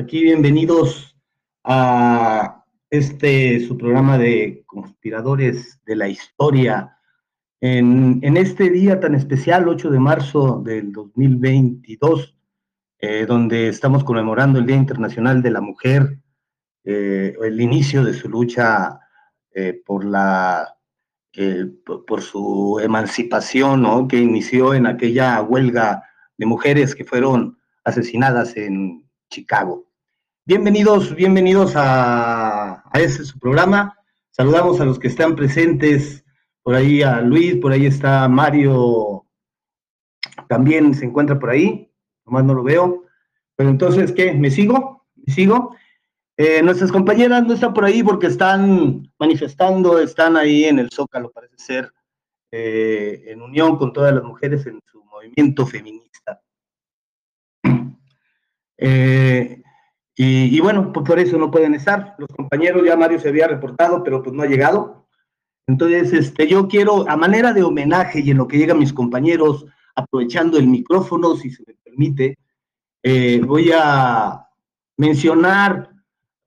Aquí bienvenidos a este su programa de conspiradores de la historia. En, este día tan especial, 8 de marzo del 2022, eh, donde estamos conmemorando el Día Internacional de la Mujer, eh, el inicio de su lucha eh, por la por, su emancipación, ¿no? que inició en aquella huelga de mujeres que fueron asesinadas en Chicago. Bienvenidos, bienvenidos a, a este su programa. Saludamos a los que están presentes, por ahí a Luis, por ahí está Mario, también se encuentra por ahí, nomás no lo veo. Pero entonces, ¿qué? ¿Me sigo? ¿Me sigo? Eh, nuestras compañeras no están por ahí porque están manifestando, están ahí en el Zócalo, parece ser, eh, en unión con todas las mujeres en su movimiento feminista. Eh, y, bueno, pues por eso no pueden estar. Los compañeros, ya Mario se había reportado, pero pues no ha llegado. Entonces, este, yo quiero, a manera de homenaje y en lo que llegan mis compañeros, aprovechando el micrófono, si se me permite, voy a mencionar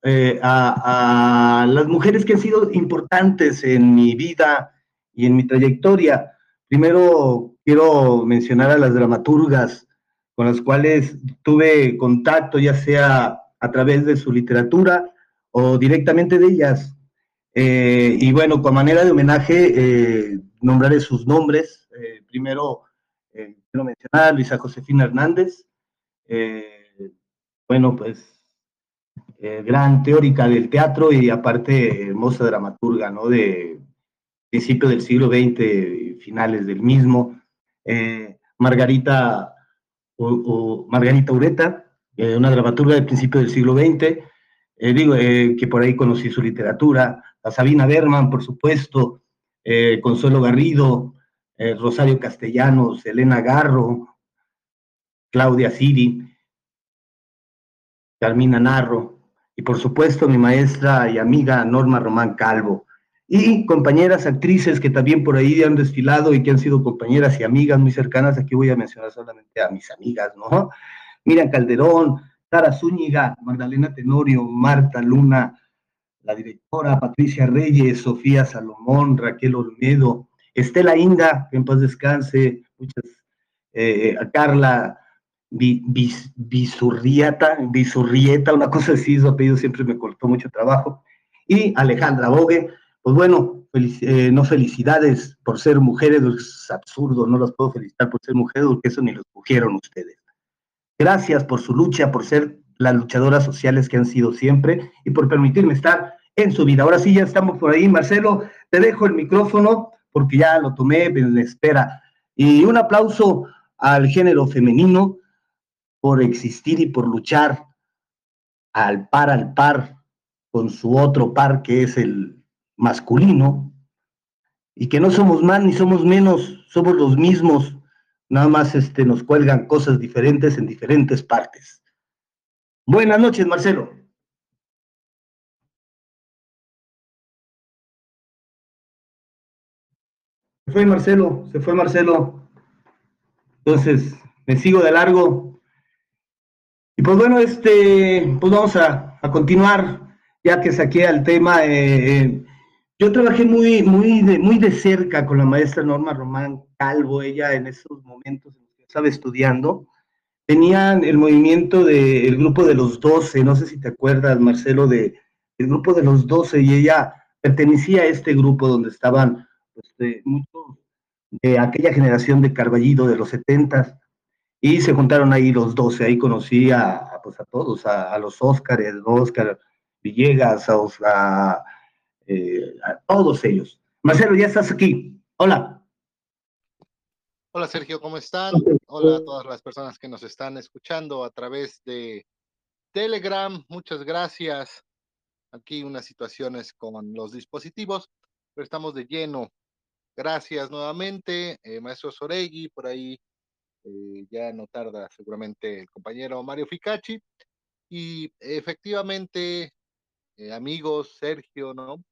eh, a, las mujeres que han sido importantes en mi vida y en mi trayectoria. Primero quiero mencionar a las dramaturgas con las cuales tuve contacto, ya sea a través de su literatura o directamente de ellas. Eh, y bueno, con manera de homenaje, eh, nombraré sus nombres. primero, quiero mencionar Luisa Josefina Hernández. bueno, pues eh, gran teórica del teatro y aparte hermosa dramaturga, ¿no? De principio del siglo XX finales del mismo. Eh, Margarita, o, Margarita Ureta, eh, una dramaturga del principio del siglo XX, digo que por ahí conocí su literatura, a Sabina Berman, por supuesto, Consuelo Garrido, Rosario Castellanos, Elena Garro, Claudia Siri, Carmina Narro, y por supuesto mi maestra y amiga Norma Román Calvo, y compañeras actrices que también por ahí han desfilado y que han sido compañeras y amigas muy cercanas, aquí voy a mencionar solamente a mis amigas, ¿no? Miriam Calderón, Sara Zúñiga, Magdalena Tenorio, Marta Luna, la directora Patricia Reyes, Sofía Salomón, Raquel Olmedo, Estela Inda, que en paz descanse, muchas, eh, a Carla Bisurrieta, Bisurrieta, una cosa así, su apellido siempre me cortó mucho trabajo. Y Alejandra Bogue, pues bueno, eh, no felicidades por ser mujeres, es absurdo, no las puedo felicitar por ser mujeres, porque eso ni lo escogieron ustedes. Gracias por su lucha, por ser las luchadoras sociales que han sido siempre y por permitirme estar en su vida. Ahora sí, ya estamos por ahí. Marcelo, te dejo el micrófono porque ya lo tomé, me espera. Y un aplauso al género femenino, por existir y por luchar al par al par con su otro par que es el masculino, y que no somos más ni somos menos, somos los mismos, nada más este, nos cuelgan cosas diferentes en diferentes partes. Buenas noches, Marcelo. Se fue Marcelo, se fue Marcelo. Entonces, me sigo de largo. Y pues bueno, este, pues vamos a, continuar, ya que saqué al tema. Eh, eh, yo trabajé muy, muy, de, muy de cerca con la maestra Norma Román Calvo, ella en esos momentos estaba estudiando. Tenían el movimiento del grupo de los 12, no sé si te acuerdas, Marcelo, de el grupo de los 12, y ella pertenecía a este grupo donde estaban pues, muchos de aquella generación de Carballido de los 70 y se juntaron ahí los 12, ahí conocí a, pues a todos, a, los Óscares, Óscar Villegas, a, eh, a, todos ellos. Marcelo, ya estás aquí. Hola. Hola Sergio, ¿cómo están? Hola a todas las personas que nos están escuchando a través de Telegram. Muchas gracias. Aquí unas situaciones con los dispositivos, pero estamos de lleno. Gracias nuevamente, eh, maestro Soregui, por ahí eh, ya no tarda seguramente el compañero Mario Ficacci. Y efectivamente, eh, amigos, Sergio, ¿no?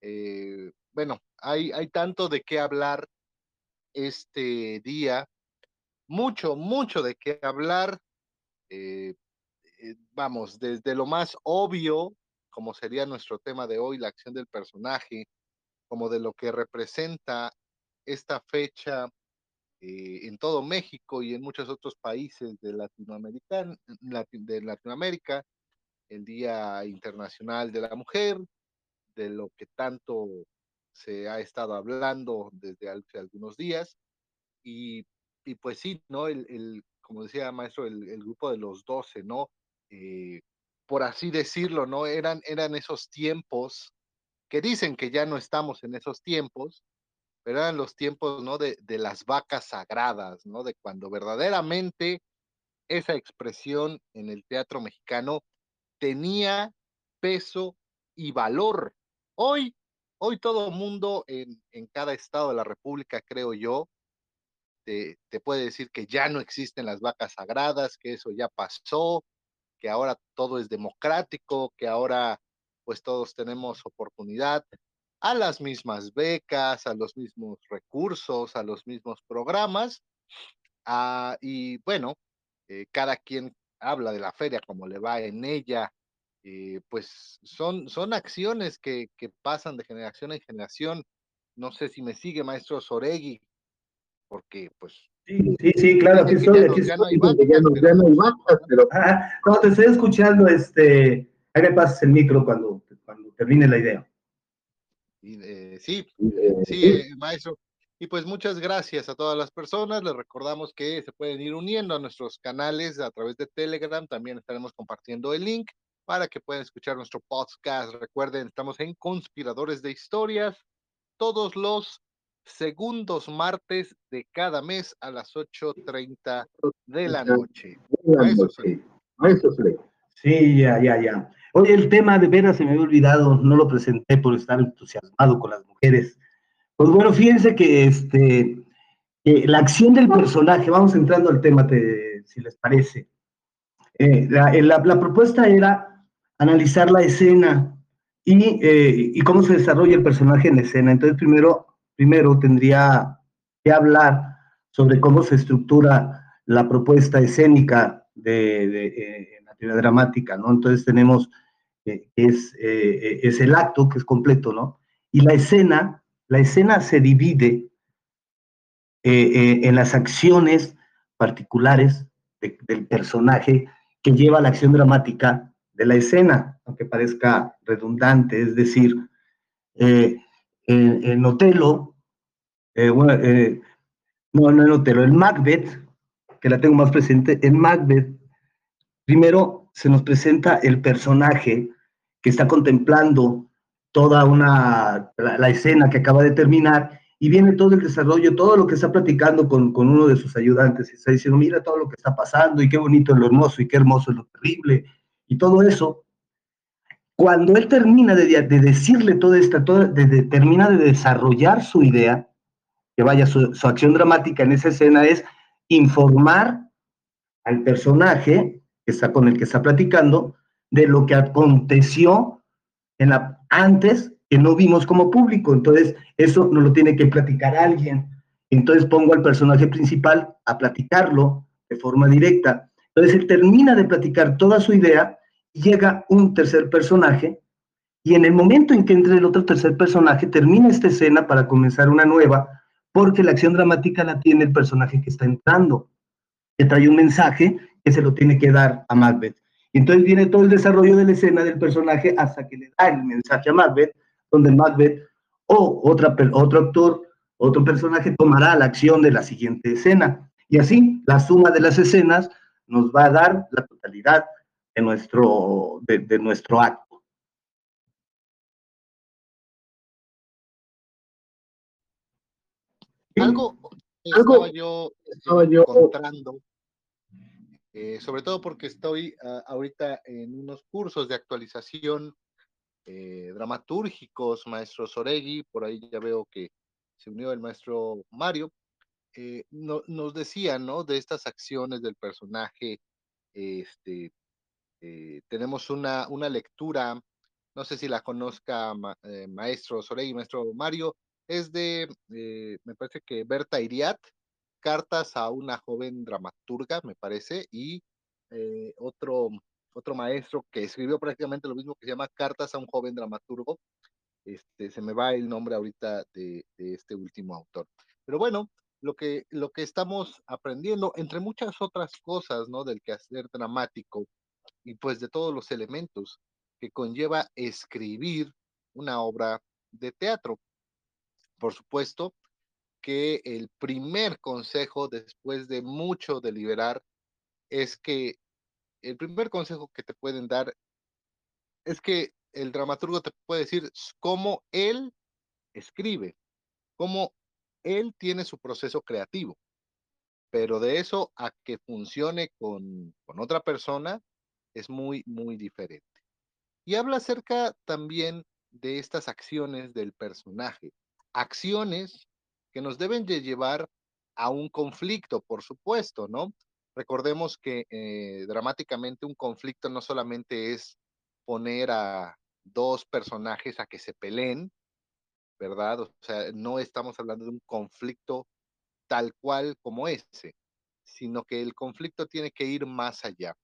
Eh, bueno, hay, hay tanto de qué hablar este día, mucho, mucho de qué hablar. vamos, desde lo más obvio, como sería nuestro tema de hoy, la acción del personaje, como de lo que representa esta fecha eh, en todo México y en muchos otros países de Latinoamérica, el Día Internacional de la Mujer, de lo que tanto se ha estado hablando desde hace algunos días. Y, y pues sí, ¿no? El, el, como decía maestro, el, el grupo de los 12, ¿no? Eh, por así decirlo, ¿no? Eran, eran esos tiempos que dicen que ya no estamos en esos tiempos, pero eran los tiempos, ¿no? De, de las vacas sagradas, ¿no? De cuando verdaderamente esa expresión en el teatro mexicano tenía peso y valor. Hoy, hoy todo mundo en, en cada estado de la República, creo yo, te, te, puede decir que ya no existen las vacas sagradas, que eso ya pasó, que ahora todo es democrático, que ahora pues todos tenemos oportunidad a las mismas becas, a los mismos recursos, a los mismos programas. Ah, y bueno, eh, cada quien habla de la feria como le va en ella. Eh, pues son, son acciones que, que pasan de generación en generación. No sé si me sigue, maestro Soregui, porque pues Sí, sí, sí, claro, aquí estoy, aquí ya, no hay vacas, vacas, pero ah, te estoy escuchando, este, ahí me pasas el micro cuando, cuando termine la idea. Eh, sí, sí, eh, maestro. Y pues muchas gracias a todas las personas. Les recordamos que se pueden ir uniendo a nuestros canales a través de Telegram. También estaremos compartiendo el link para que puedan escuchar nuestro podcast. Recuerden, estamos en Conspiradores de Historias todos los segundos martes de cada mes a las 8.30 de la noche. Eso sí, ya, ya, ya. Oye, el tema de veras se me había olvidado, no lo presenté por estar entusiasmado con las mujeres. Pues bueno, fíjense que este, la acción del personaje, vamos entrando al tema, si les parece. Eh, eh, la, la, propuesta era analizar la escena y, eh, y cómo se desarrolla el personaje en la escena. Entonces, primero primero tendría que hablar sobre cómo se estructura la propuesta escénica de, eh, la teoría dramática, ¿no? Entonces tenemos, eh, es, eh, es el acto que es completo, ¿no? Y la escena, la escena se divide en las acciones particulares de, del personaje que lleva la acción dramática de la escena, aunque parezca redundante, es decir, en, en Otelo, eh, eh, no, no en Otelo, en Macbeth, que la tengo más presente, en Macbeth, primero se nos presenta el personaje que está contemplando toda una, la, escena que acaba de terminar y viene todo el desarrollo, todo lo que está platicando con, con, uno de sus ayudantes y está diciendo, mira todo lo que está pasando y qué bonito es lo hermoso y qué hermoso es lo terrible y todo eso. Cuando él termina de, de decirle toda esta, toda, termina de desarrollar su idea, que vaya, su, acción dramática en esa escena es informar al personaje que está con el que está platicando de lo que aconteció en la, antes que no vimos como público. Entonces, eso no lo tiene que platicar alguien. Entonces pongo al personaje principal a platicarlo de forma directa. Entonces él termina de platicar toda su idea llega un tercer personaje y en el momento en que entre el otro tercer personaje termina esta escena para comenzar una nueva porque la acción dramática la tiene el personaje que está entrando, que trae un mensaje que se lo tiene que dar a Macbeth. Y entonces viene todo el desarrollo de la escena del personaje hasta que le da el mensaje a Macbeth, donde Macbeth o otra, otro actor, otro personaje tomará la acción de la siguiente escena. Y así, la suma de las escenas nos va a dar la totalidad de nuestro, de, de nuestro acto. Algo, estaba yo, estaba yo encontrando, eh, sobre todo porque estoy uh, ahorita en unos cursos de actualización eh, dramatúrgicos, maestro Soregui, por ahí ya veo que se unió el maestro Mario, eh, no, nos decía, ¿no? De estas acciones del personaje, este, eh, tenemos una, una lectura, no sé si la conozca ma, eh, maestro Soregui, maestro Mario, es de, eh, me parece que Berta Iriat, Cartas a una joven dramaturga, me parece, y eh, otro, otro maestro que escribió prácticamente lo mismo que se llama Cartas a un joven dramaturgo. Este, se me va el nombre ahorita de, de este último autor. Pero bueno, lo que, lo que estamos aprendiendo, entre muchas otras cosas, ¿no? Del quehacer dramático y pues de todos los elementos que conlleva escribir una obra de teatro. Por supuesto que el primer consejo después de mucho deliberar es que el primer consejo que te pueden dar es que el dramaturgo te puede decir cómo él escribe, cómo él tiene su proceso creativo, pero de eso a que funcione con, con otra persona es muy, muy diferente. Y habla acerca también de estas acciones del personaje, acciones que nos deben de llevar a un conflicto, por supuesto, ¿no? Recordemos que eh, dramáticamente un conflicto no solamente es poner a dos personajes a que se peleen, ¿verdad? O sea, no estamos hablando de un conflicto tal cual como ese, sino que el conflicto tiene que ir más allá.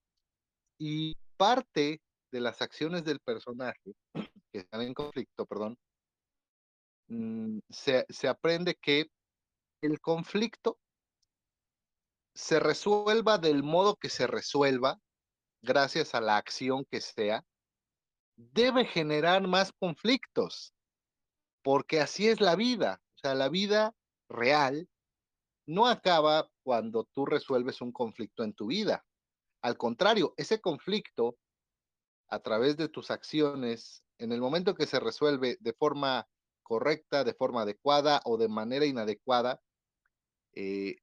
Y parte de las acciones del personaje que están en conflicto, perdón, mm, se, se aprende que el conflicto se resuelva del modo que se resuelva, gracias a la acción que sea, debe generar más conflictos porque así es la vida. O sea, la vida real no acaba cuando tú resuelves un conflicto en tu vida. Al contrario, ese conflicto, a través de tus acciones, en el momento que se resuelve de forma correcta, de forma adecuada o de manera inadecuada, eh,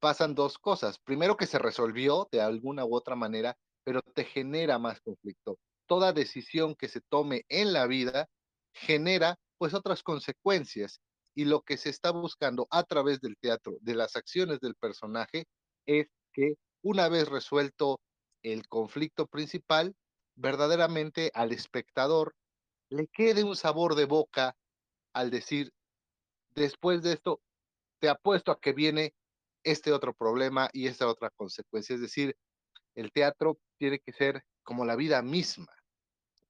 pasan dos cosas. Primero que se resolvió de alguna u otra manera, pero te genera más conflicto. Toda decisión que se tome en la vida genera pues otras consecuencias. Y lo que se está buscando a través del teatro, de las acciones del personaje, es que una vez resuelto el conflicto principal, verdaderamente al espectador le quede un sabor de boca al decir, después de esto, te apuesto a que viene este otro problema y esta otra consecuencia. Es decir, el teatro tiene que ser como la vida misma.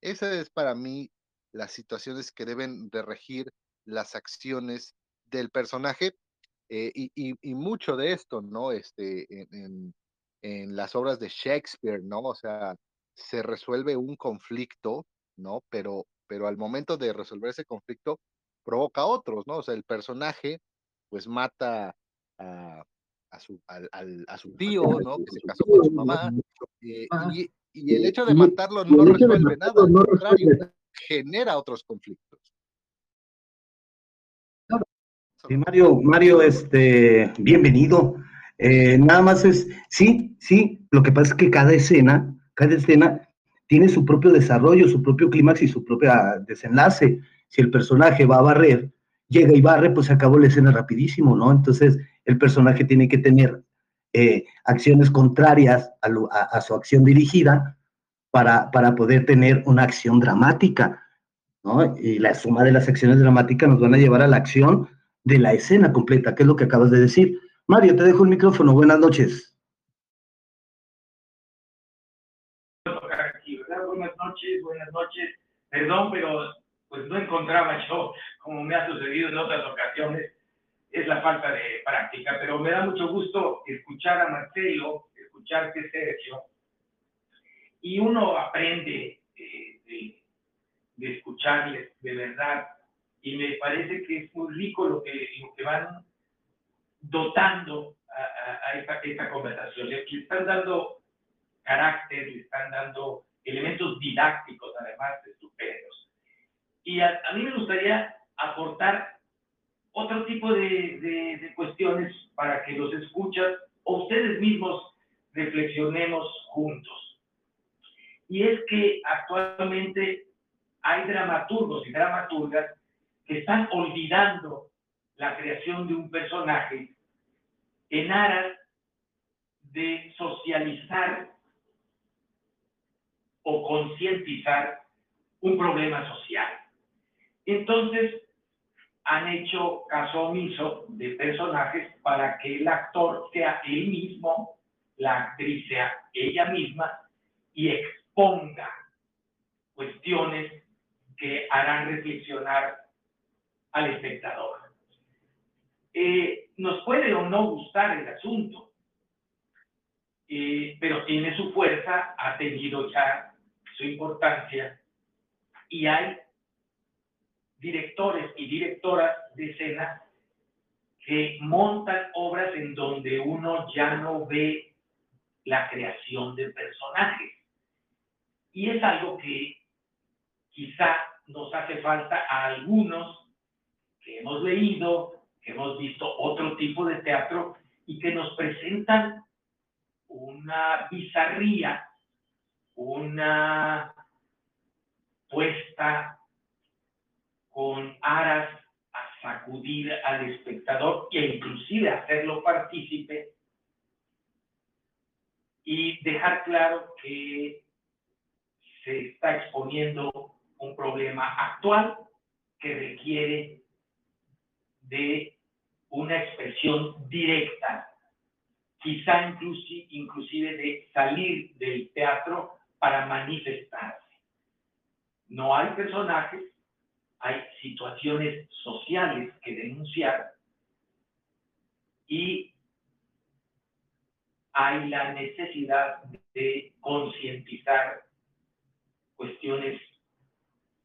Esa es para mí las situaciones que deben de regir las acciones del personaje eh, y, mucho de esto, ¿no? Este, las obras de Shakespeare, ¿no? O sea, se resuelve un conflicto, ¿no? Pero, pero al momento de resolver ese conflicto provoca otros, ¿no? O sea, el personaje pues mata a, a su, a su tío, ¿no? Que se casó con su mamá. Eh, y, y, el hecho de matarlo no resuelve nada, al contrario, genera otros conflictos. Sí, Mario, Mario, este, bienvenido. Eh, nada más es, sí, sí, lo que pasa es que cada escena, cada escena tiene su propio desarrollo, su propio clímax y su propio desenlace. Si el personaje va a barrer, llega y barre, pues se acabó la escena rapidísimo, ¿no? Entonces, el personaje tiene que tener eh, acciones contrarias a, su acción dirigida para, para poder tener una acción dramática, ¿no? Y la suma de las acciones dramáticas nos van a llevar a la acción de la escena completa, que es lo que acabas de decir. Mario, te dejo el micrófono. Buenas noches. Buenas noches, buenas noches. Perdón, pero pues no encontraba yo, como me ha sucedido en otras ocasiones, es la falta de práctica, pero me da mucho gusto escuchar a Marcelo, escucharte Sergio, y uno aprende eh, de, de, escucharles de verdad y me parece que es muy rico lo que, lo que van dotando a, a, esta, esta, conversación. Le, están dando carácter, le están dando elementos didácticos, además estupendos. Y a, a mí me gustaría aportar otro tipo de, de, de, cuestiones para que los escuchas o ustedes mismos reflexionemos juntos y es que actualmente hay dramaturgos y dramaturgas que están olvidando la creación de un personaje en aras de socializar o concientizar un problema social. Entonces, han hecho caso omiso de personajes para que el actor sea él mismo, la actriz sea ella misma, y exponga cuestiones que harán reflexionar al espectador. Eh, nos puede o no gustar el asunto, eh, pero tiene su fuerza, ha tenido ya su importancia y hay directores y directoras de escena que montan obras en donde uno ya no ve la creación de personajes. Y es algo que quizá nos hace falta a algunos que hemos leído, hemos visto otro tipo de teatro y que nos presentan una bizarría, una puesta con aras a sacudir al espectador e inclusive hacerlo partícipe y dejar claro que se está exponiendo un problema actual que requiere de una expresión directa, quizá inclusive de salir del teatro para manifestarse. No hay personajes, hay situaciones sociales que denunciar y hay la necesidad de concientizar cuestiones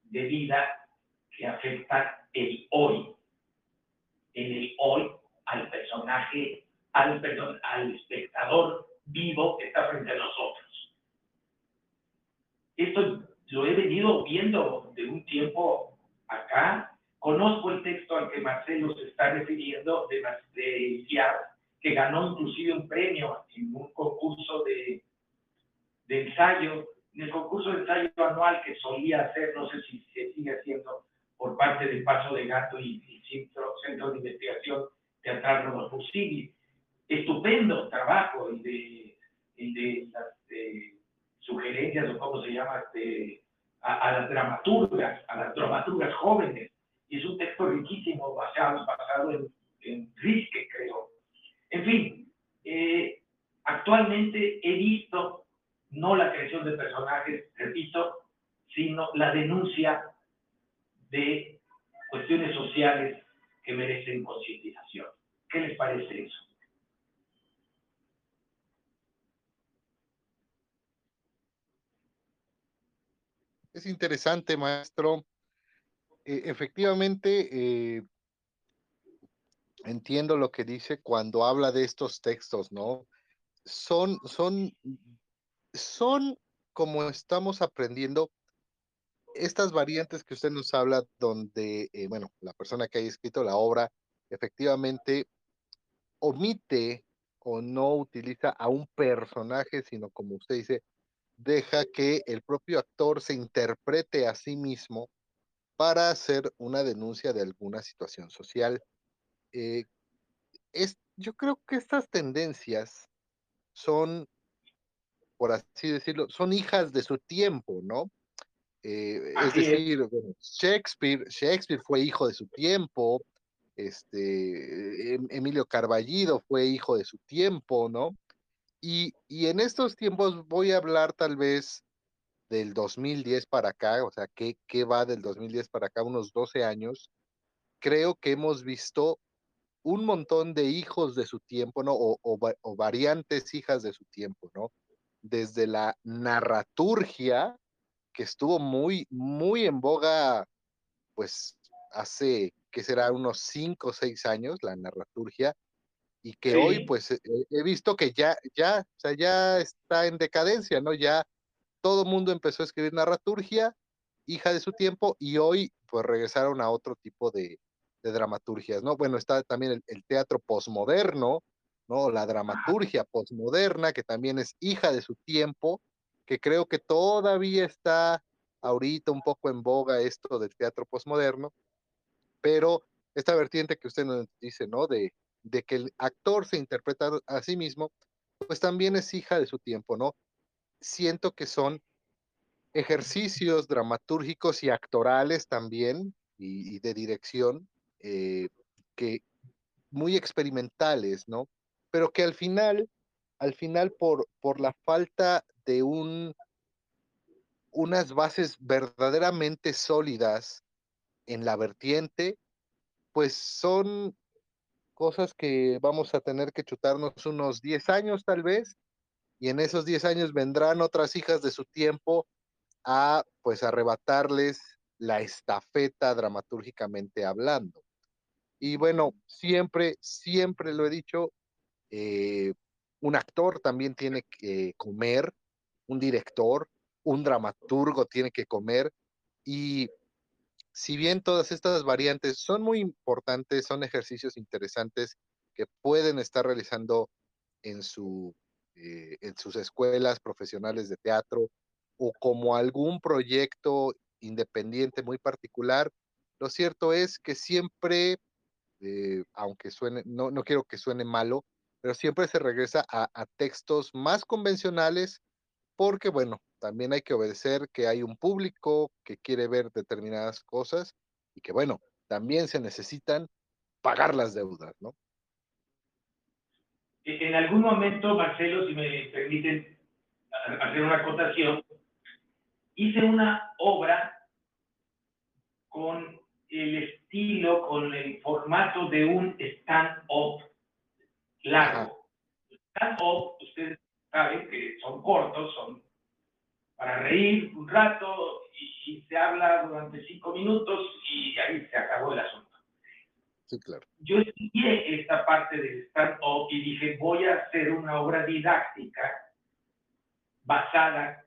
de vida que afectan el hoy, en el hoy al personaje, al, perdón, al espectador vivo que está frente a nosotros. Esto lo he venido viendo de un tiempo acá. Conozco el texto al que Marcelo se está refiriendo de, de que ganó inclusive un premio en un concurso de, de ensayo, en el concurso de ensayo anual que solía hacer, no sé si se sigue haciendo por parte del Paso de Gato y, Centro, Centro, de Investigación Teatral Rodolfo Sigli. Estupendo trabajo y de, de las sugerencias o cómo se llama, a, las dramaturgas, a las dramaturgas jóvenes. Y es un texto riquísimo basado, basado en, en creo. En fin, eh, actualmente he visto no la creación de personajes, repito, sino la denuncia de cuestiones sociales que merecen concientización. ¿Qué les parece eso? Es interesante, maestro. Eh, efectivamente, eh, entiendo lo que dice cuando habla de estos textos, ¿no? Son, son, son como estamos aprendiendo estas variantes que usted nos habla, donde, eh, bueno, la persona que haya escrito la obra efectivamente omite o no utiliza a un personaje, sino como usted dice, deja que el propio actor se interprete a sí mismo para hacer una denuncia de alguna situación social. Eh, es, yo creo que estas tendencias son, por así decirlo, son hijas de su tiempo, ¿no? Eh, es decir, Shakespeare, Shakespeare fue hijo de su tiempo, este, em, Emilio Carballido fue hijo de su tiempo, ¿no? Y, y, en estos tiempos voy a hablar tal vez del 2010 para acá, o sea, ¿qué, qué va del 2010 para acá? Unos 12 años. Creo que hemos visto un montón de hijos de su tiempo, ¿no? O, o variantes hijas de su tiempo, ¿no? Desde la narraturgia, que estuvo muy, muy en boga, pues hace, que será unos cinco o seis años, la narraturgia, y que hoy, pues, he visto que ya, ya, o sea, ya está en decadencia, ¿no? Ya todo mundo empezó a escribir narraturgia, hija de su tiempo, y hoy, pues, regresaron a otro tipo de, de dramaturgias, ¿no? Bueno, está también el, el teatro posmoderno, ¿no? La dramaturgia posmoderna, que también es hija de su tiempo, que creo que todavía está ahorita un poco en boga esto del teatro postmoderno, pero esta vertiente que usted nos dice, ¿no? De, de que el actor se interpreta a sí mismo, pues también es hija de su tiempo, ¿no? Siento que son ejercicios dramatúrgicos y actorales también, y, de dirección, eh, que muy experimentales, ¿no? Pero que al final, al final por, por la falta de un unas bases verdaderamente sólidas en la vertiente, pues son cosas que vamos a tener que chutarnos unos 10 años tal vez, y en esos 10 años vendrán otras hijas de su tiempo a pues arrebatarles la estafeta dramatúrgicamente hablando. Y bueno, siempre, siempre lo he dicho, eh, un actor también tiene que comer, un director, un dramaturgo tiene que comer. Y si bien todas estas variantes son muy importantes, son ejercicios interesantes que pueden estar realizando en, su, eh, en sus escuelas profesionales de teatro o como algún proyecto independiente muy particular, lo cierto es que siempre, eh, aunque suene, no, no quiero que suene malo, pero siempre se regresa a, a textos más convencionales porque, bueno, también hay que obedecer que hay un público que quiere ver determinadas cosas y que, bueno, también se necesitan pagar las deudas, ¿no? En algún momento, Marcelo, si me permiten hacer una acotación, hice una obra con el estilo, con el formato de un stand-up largo. Stand-up, ustedes saben que son cortos, son para reír un rato y, se habla durante cinco minutos y ahí se acabó el asunto. Sí, claro. Yo estudié esta parte del stand-up y dije, voy a hacer una obra didáctica basada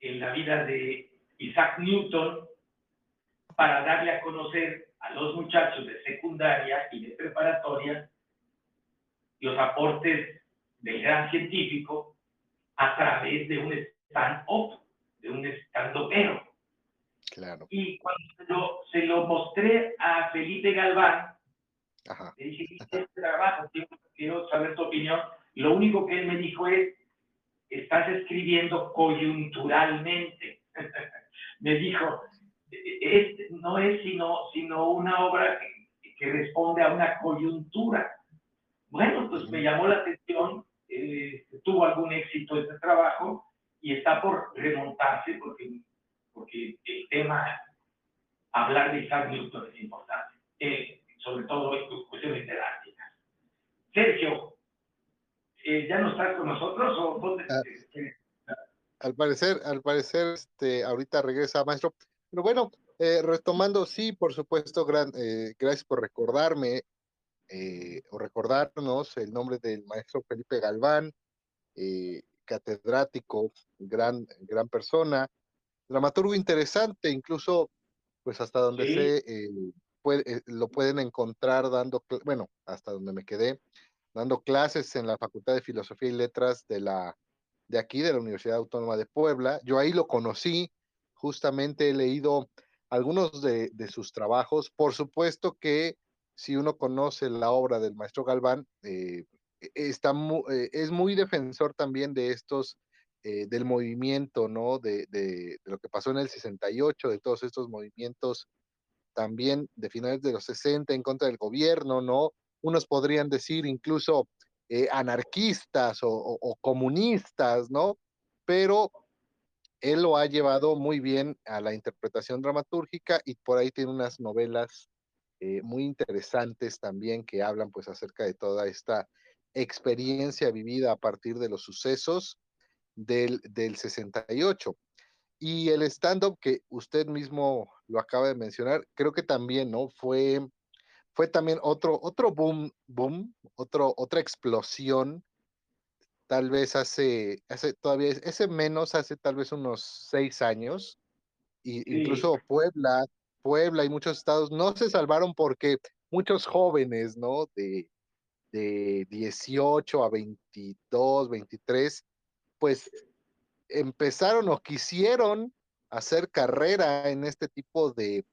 en la vida de Isaac Newton para darle a conocer a los muchachos de secundaria y de preparatoria los aportes del gran científico a través de un stand-up, de un stand-upero. Claro. Y cuando se lo mostré a Felipe Galván, le dije, este trabajo, quiero saber tu opinión. Lo único que él me dijo es, estás escribiendo coyunturalmente. me dijo, es, no es sino, sino una obra que, que, responde a una coyuntura. Bueno, pues me llamó la atención, eh, tuvo algún éxito este trabajo y está por remontarse porque, porque el tema, hablar de Isaac Newton es importante, eh, sobre todo en cuestiones didácticas. Sergio, eh, ¿ya no estás con nosotros o dónde? Ah, al parecer, al parecer, este, ahorita regresa maestro. Pero bueno, eh, retomando, sí, por supuesto, gran, gracias por recordarme o recordarnos el nombre del maestro Felipe Galván, catedrático, gran, gran persona, dramaturgo interesante, incluso, pues hasta donde sé, eh, puede, eh, lo pueden encontrar dando, bueno, hasta donde me quedé, dando clases en la Facultad de Filosofía y Letras de la de aquí, de la Universidad Autónoma de Puebla. Yo ahí lo conocí, justamente he leído algunos de, de sus trabajos. Por supuesto que si uno conoce la obra del maestro Galván, eh, e-, está eh, es muy defensor también de estos, eh, del movimiento, ¿no? De, de, lo que pasó en el 68, de todos estos movimientos también de finales de los 60 en contra del gobierno, ¿no? Unos podrían decir incluso eh, anarquistas o, o, comunistas, ¿no? Pero él lo ha llevado muy bien a la interpretación dramatúrgica y por ahí tiene unas novelas muy interesantes también que hablan pues acerca de toda esta experiencia vivida a partir de los sucesos del, del 68. Y el stand-up que usted mismo lo acaba de mencionar, creo que también, ¿no? Fue, fue también otro, otro boom, boom, otro, otra explosión, tal vez hace, hace todavía, ese menos, hace tal vez unos seis años, y incluso Puebla, Puebla y muchos estados no se salvaron porque muchos jóvenes, ¿no? De, de 18 a 22, 23, pues empezaron o quisieron hacer carrera en este tipo de,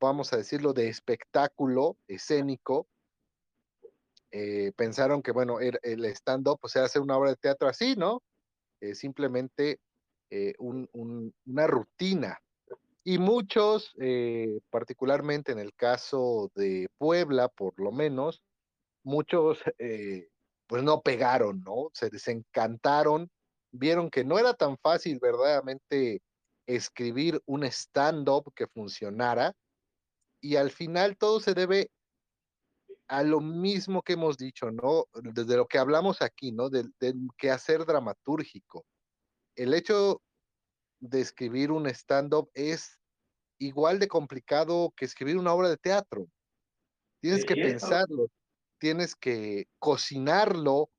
vamos a decirlo, de espectáculo escénico. Eh, pensaron que, bueno, el, stand-up, pues era hacer una obra de teatro así, ¿no? Eh, simplemente eh, un, un, una rutina. Y muchos, particularmente en el caso de Puebla, por lo menos, muchos eh, pues no pegaron, ¿no? Se desencantaron, vieron que no era tan fácil verdaderamente escribir un stand-up que funcionara y al final todo se debe a lo mismo que hemos dicho, ¿no? Desde lo que hablamos aquí, ¿no? Del, quehacer dramatúrgico. El hecho de escribir un stand-up es igual de complicado que escribir una obra de teatro. Tienes que pensarlo, tienes que cocinarlo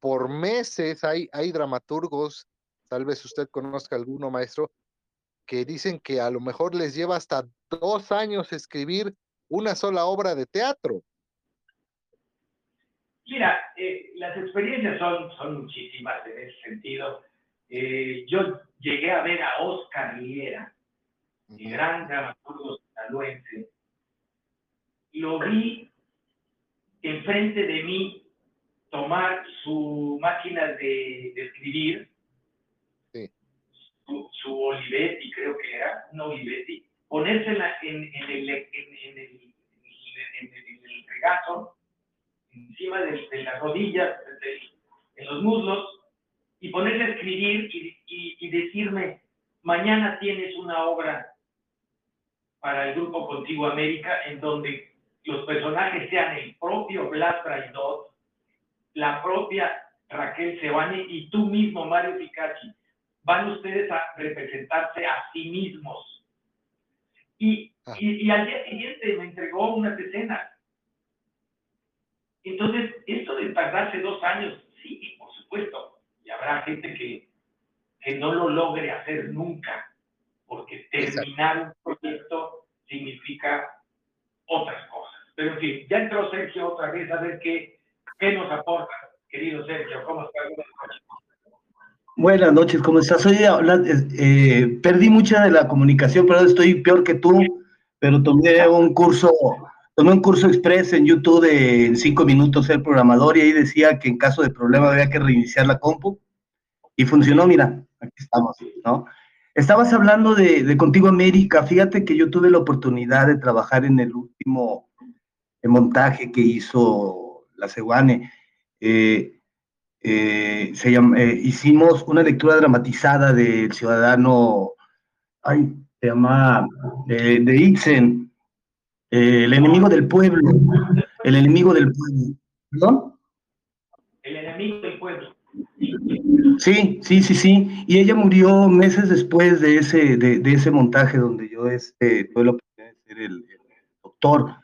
por meses. Hay, hay dramaturgos, tal vez usted conozca alguno, maestro, que dicen que a lo mejor les lleva hasta dos años escribir una sola obra de teatro. Mira, eh, las experiencias son, son muchísimas en ese sentido. Eh, yo llegué a ver a Oscar Liera, el gran dramaturgo sinaloense. Lo vi enfrente de mí tomar su máquina de, escribir, su, Olivetti, creo que era, una Olivetti, ponérsela en, en, el, en, el, regazo, encima de, las rodillas, en los muslos, y ponerse a escribir y, decirme, mañana tienes una obra para el grupo Contigo América en donde los personajes sean el propio Blas Braidot, la propia Raquel Sebane y tú mismo, Mario Picacci. Van ustedes a representarse a sí mismos. Y, ah. y, al día siguiente me entregó unas escenas. Entonces, esto de tardarse dos años, sí, por supuesto, y habrá gente que, que no lo logre hacer nunca, porque terminar un proyecto significa otras cosas. Pero en fin, ya entró Sergio otra vez a ver qué, qué nos aporta, querido Sergio. ¿Cómo estás? Buenas noches, ¿cómo estás? Oye, eh, perdí mucha de la comunicación, pero estoy peor que tú, pero tomé un curso, tomé un curso express en YouTube de en cinco minutos ser programador y ahí decía que en caso de problema había que reiniciar la compu y funcionó, mira, aquí estamos, ¿no? Estabas hablando de, Contigo América, fíjate que yo tuve la oportunidad de trabajar en el último montaje que hizo la Seguane. Eh, eh, se eh, hicimos una lectura dramatizada del ciudadano, ay, se llama, de Ibsen, el enemigo del pueblo, el enemigo del pueblo, ¿perdón? El enemigo del pueblo. Sí, sí, sí, sí. Y ella murió meses después de ese, de, ese montaje donde yo este, tuve la oportunidad de ser el, doctor.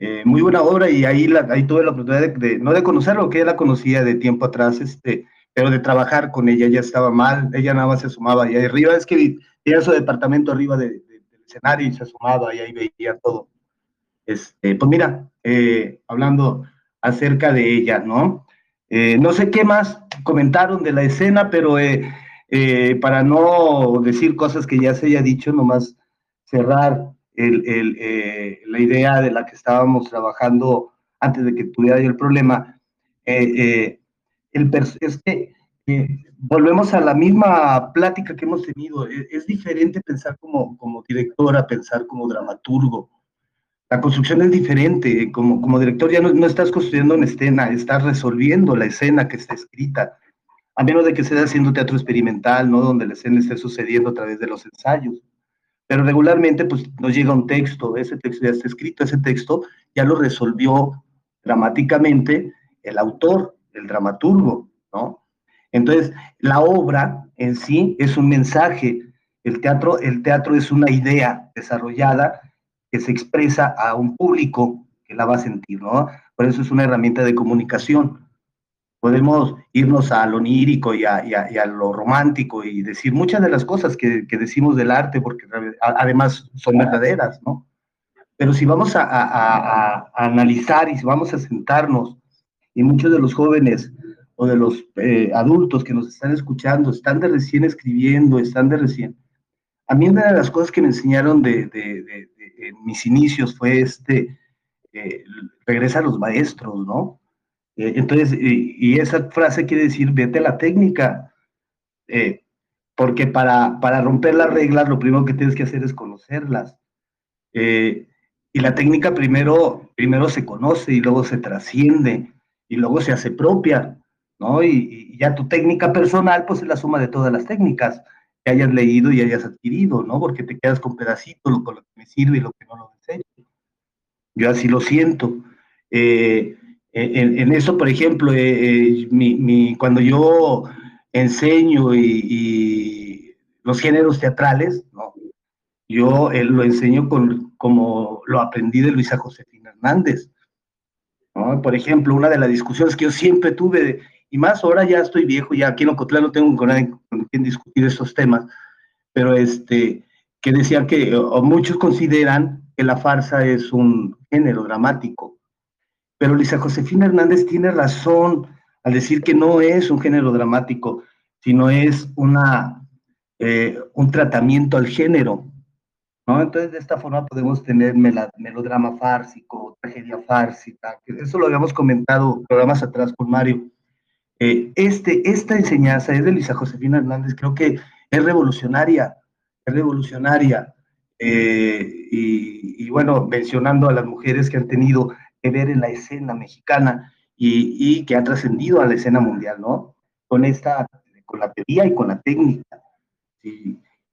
Eh, muy buena obra y ahí, la, ahí tuve la oportunidad de, no de conocerlo, que ella la conocía de tiempo atrás, este, pero de trabajar con ella, ya estaba mal, ella nada más se asomaba ahí arriba, es que tenía su departamento arriba del escenario y se asomaba y ahí veía todo. Este, pues mira, eh, hablando acerca de ella, ¿no? Eh, no sé qué más comentaron de la escena, pero eh, para no decir cosas que ya se haya dicho, nomás cerrar la idea de la que estábamos trabajando antes de que tuviera el problema. el es que volvemos a la misma plática que hemos tenido. Es, es diferente pensar como, como directora, pensar como dramaturgo la construcción es diferente, como, como director ya no, estás construyendo una escena, estás resolviendo la escena que está escrita, a menos de que estés haciendo teatro experimental, ¿no? Donde la escena esté sucediendo a través de los ensayos. Pero regularmente, pues, nos llega un texto, ese texto ya está escrito, ese texto ya lo resolvió dramáticamente el autor, el dramaturgo, ¿no? Entonces, la obra en sí es un mensaje, el teatro, el teatro es una idea desarrollada que se expresa a un público que la va a sentir, ¿no? Por eso es una herramienta de comunicación. Podemos irnos a lo onírico y a, lo romántico y decir muchas de las cosas que, decimos del arte, porque además son verdaderas, ¿no? Pero si vamos a, analizar y si vamos a sentarnos, y muchos de los jóvenes o de los eh, adultos que nos están escuchando están de recién escribiendo, están de recién. A mí una de las cosas que me enseñaron de, en mis inicios fue este, eh, regresa a los maestros, ¿no? Eh, entonces, y esa frase quiere decir, vete a la técnica, eh, porque para, para romper las reglas lo primero que tienes que hacer es conocerlas. y la técnica primero, primero se conoce y luego se trasciende y luego se hace propia, ¿no? Y, y, ya tu técnica personal, pues es la suma de todas las técnicas. Que hayas leído y hayas adquirido, ¿no? Porque te quedas con pedacitos, lo, con lo que me sirve y lo que no lo enseño. Yo así lo siento. Eh, en, eso, por ejemplo, eh, mi, cuando yo enseño y, los géneros teatrales, ¿no? yo lo enseño con, como lo aprendí de Luisa Josefina Hernández. ¿no? Por ejemplo, una de las discusiones que yo siempre tuve, y más ahora ya estoy viejo, ya aquí en Ocotlán no tengo con nadie con quien discutir estos temas, pero este, que decía que muchos consideran que la farsa es un género dramático, pero Luisa Josefina Hernández tiene razón al decir que no es un género dramático, sino es una, eh, un tratamiento al género. ¿no? Entonces, de esta forma podemos tener melodrama fársico, tragedia fársica, eso lo habíamos comentado programas atrás con Mario. Eh, este, esta enseñanza es de Luisa Josefina Hernández, creo que es revolucionaria, es revolucionaria. Eh, y, y, bueno, mencionando a las mujeres que han tenido que ver en la escena mexicana y, que ha trascendido a la escena mundial, ¿no? Con esta, con la teoría y con la técnica.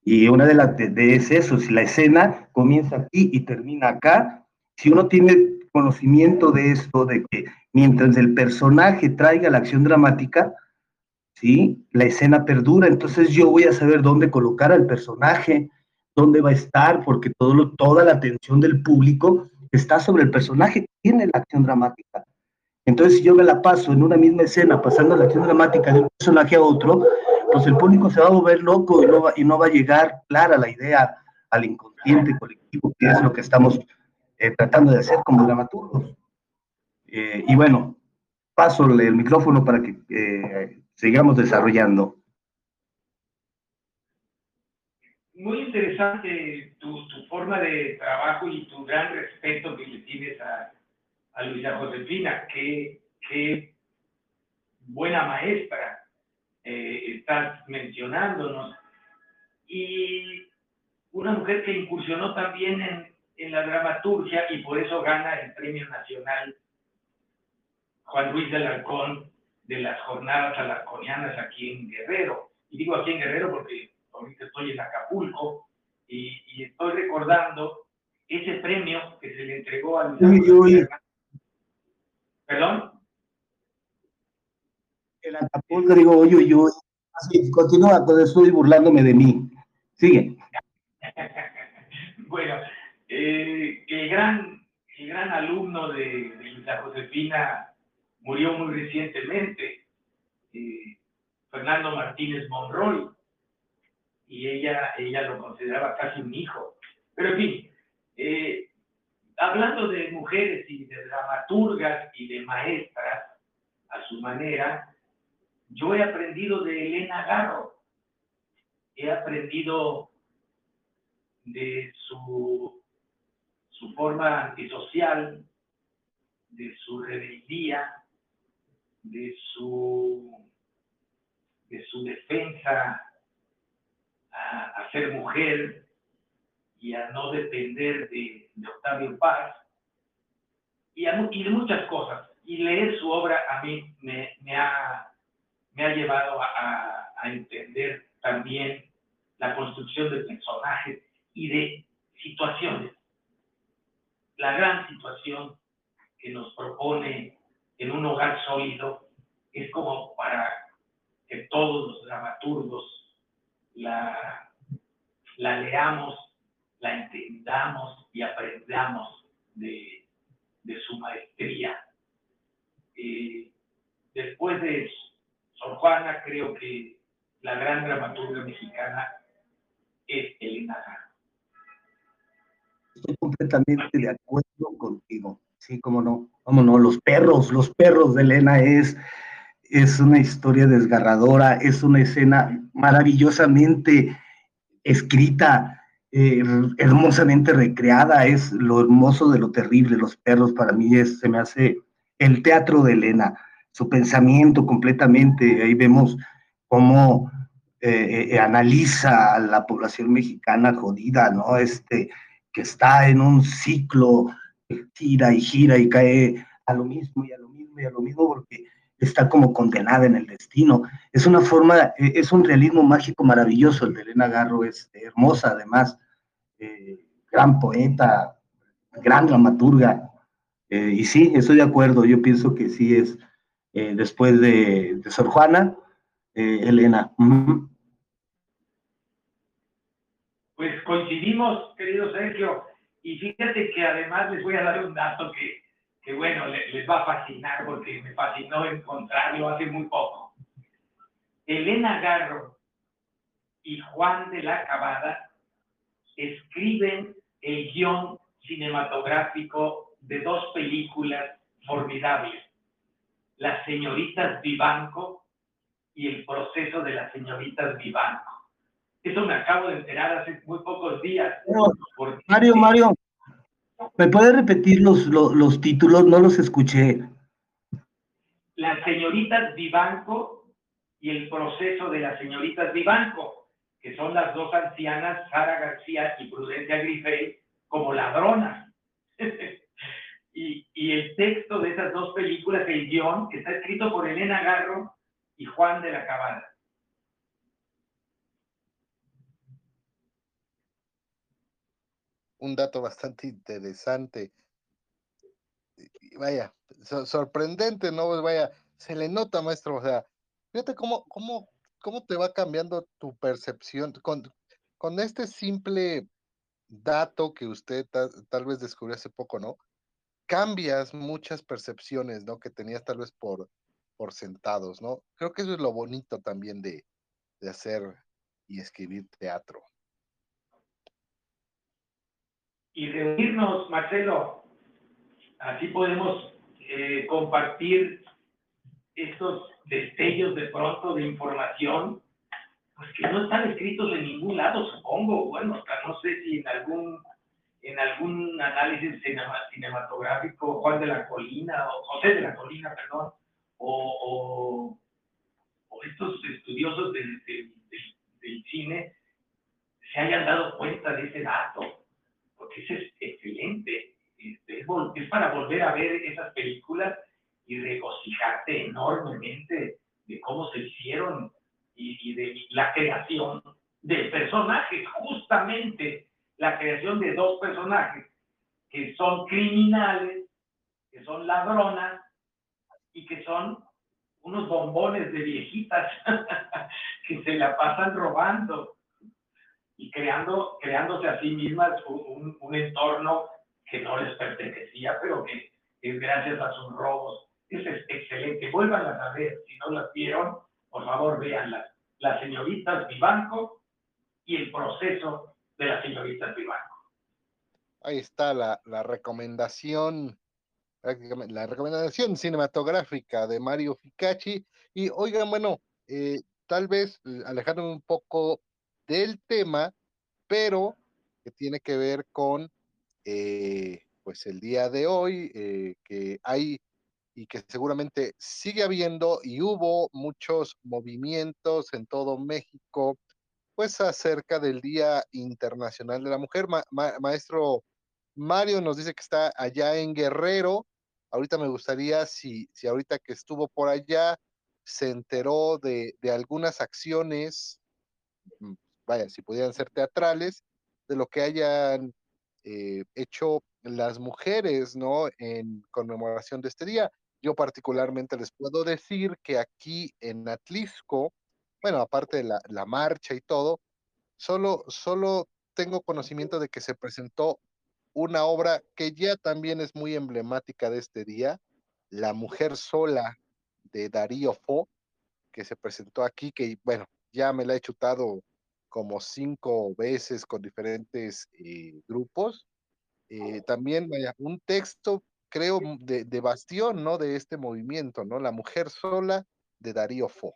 Y una de las de, es eso, si la escena comienza aquí y termina acá, si uno tiene conocimiento de esto, de que mientras el personaje traiga la acción dramática, ¿sí? La escena perdura, entonces yo voy a saber dónde colocar al personaje, dónde va a estar, porque todo toda la atención del público está sobre el personaje, tiene la acción dramática. Entonces, si yo me la paso en una misma escena, pasando la acción dramática de un personaje a otro, pues el público se va a volver loco y no va, y no va a llegar clara la idea al inconsciente colectivo, que es lo que estamos eh, tratando de hacer como dramaturgos. Eh, y bueno, paso el micrófono para que eh, sigamos desarrollando. Muy interesante tu, forma de trabajo y tu gran respeto que le tienes a, a Luisa Josefina. Qué, qué buena maestra estás mencionándonos. Y una mujer que incursionó también en, en la dramaturgia y por eso gana el Premio Nacional Juan Luis de Alarcón de las jornadas alarconianas aquí en Guerrero. Y digo aquí en Guerrero porque ahorita estoy en Acapulco y, y estoy recordando ese premio que se le entregó a Luis ¿Perdón? El Acapulco, digo, oye, yo, así, continúa, pues estoy burlándome de mí. Sigue. bueno, eh, el, gran, el gran alumno de, de Josefina murió muy recientemente, eh, Fernando Martínez Monroy, y ella, ella lo consideraba casi un hijo. Pero en fin, eh, hablando de mujeres y de dramaturgas y de maestras a su manera, yo he aprendido de Elena Garro, he aprendido de su, su forma antisocial, de su rebeldía, de su, de su defensa a, ser mujer y a no depender de, Octavio Paz y, de muchas cosas. Y leer su obra a mí me, me, ha, me ha llevado a, a entender también la construcción de personajes y de situaciones. La gran situación que nos propone en un hogar sólido, es como para que todos los dramaturgos la, leamos, la entendamos y aprendamos de, de su maestría. Eh, después de Sor Juana, creo que la gran dramaturga mexicana es Elena Garro. Estoy completamente de acuerdo contigo. Sí, cómo no, cómo no, los perros, los perros de Elena es, es una historia desgarradora, es una escena maravillosamente escrita, eh, hermosamente recreada, es lo hermoso de lo terrible, los perros para mí es, se me hace el teatro de Elena, su pensamiento completamente, ahí vemos cómo eh, eh, analiza a la población mexicana jodida, ¿no? Este, que está en un ciclo gira y gira y cae a lo mismo y a lo mismo y a lo mismo, porque está como condenada en el destino. Es una forma, e, es un realismo mágico maravilloso. El de Elena Garro es hermosa, además, eh, gran poeta, gran dramaturga. Eh, y sí, estoy de acuerdo. Yo pienso que sí es eh, después de, Sor Juana, Elena. Coincidimos, querido Sergio. Y fíjate que además les voy a dar un dato que que bueno, les, va a fascinar porque me fascinó encontrarlo hace muy poco. Elena Garro y Juan de la Cabada escriben el guion cinematográfico de dos películas formidables, Las señoritas Vivanco y El proceso de las señoritas Vivanco. Eso me acabo de enterar hace muy pocos días. Mario, Mario, ¿Me puede repetir los, los, títulos? No los escuché. Las señoritas Vivanco y el proceso de las señoritas Vivanco, que son las dos ancianas, Sara García y Prudencia Grifey, como ladronas. y, y el texto de esas dos películas, el guion, está escrito por Elena Garro y Juan de la Cabada. Un dato bastante interesante. vaya, sorprendente, ¿no? Pues vaya, se le nota, maestro, o sea, fíjate cómo, cómo, cómo te va cambiando tu percepción con, con este simple dato que usted tal vez descubrió hace poco, ¿no? Cambias muchas percepciones, ¿no? Que tenías tal vez por, por sentados, ¿no? Creo que eso es lo bonito también de, de hacer y escribir teatro y reunirnos, Marcelo. Así podemos eh, compartir estos destellos de pronto de información, pues que no están escritos en ningún lado, supongo. Bueno, no sé si en algún en algún análisis cinematográfico, Juan de la Colina, o José de la Colina, perdón, o, o, estos estudiosos del, del cine se hayan dado cuenta de ese dato es excelente. Este, es, para volver a ver esas películas y regocijarte enormemente de cómo se hicieron y, de la creación de personajes, justamente la creación de dos personajes que son criminales, que son ladronas y que son unos bombones de viejitas que se la pasan robando y creando, creándose a sí mismas un, un, entorno que no les pertenecía, pero que es gracias a sus robos. Es excelente. Vuélvanlas a ver. Si no las vieron, por favor, véanlas. Las señoritas Vivanco y el proceso de las señoritas Vivanco. Ahí está la, la recomendación, la recomendación cinematográfica de Mario Ficacci. Y oigan, bueno, eh, tal vez eh, alejándome un poco del tema, pero que tiene que ver con eh, pues el día de hoy, eh, que hay y que seguramente sigue habiendo y hubo muchos movimientos en todo México, pues acerca del Día Internacional de la Mujer. maestro Mario nos dice que está allá en Guerrero. Ahorita me gustaría si, si ahorita que estuvo por allá se enteró de, de algunas acciones mm, vaya, si pudieran ser teatrales, de lo que hayan eh, hecho las mujeres, ¿no? En conmemoración de este día. Yo particularmente les puedo decir que aquí en Atlisco, bueno, aparte de la, marcha y todo, solo, solo tengo conocimiento de que se presentó una obra que ya también es muy emblemática de este día, La Mujer Sola de Darío Fo, que se presentó aquí, que bueno, ya me la he chutado como cinco veces con diferentes eh, grupos. Eh, también, vaya, un texto, creo, de, de, bastión, ¿no? De este movimiento, ¿no? La mujer sola de Darío Fo.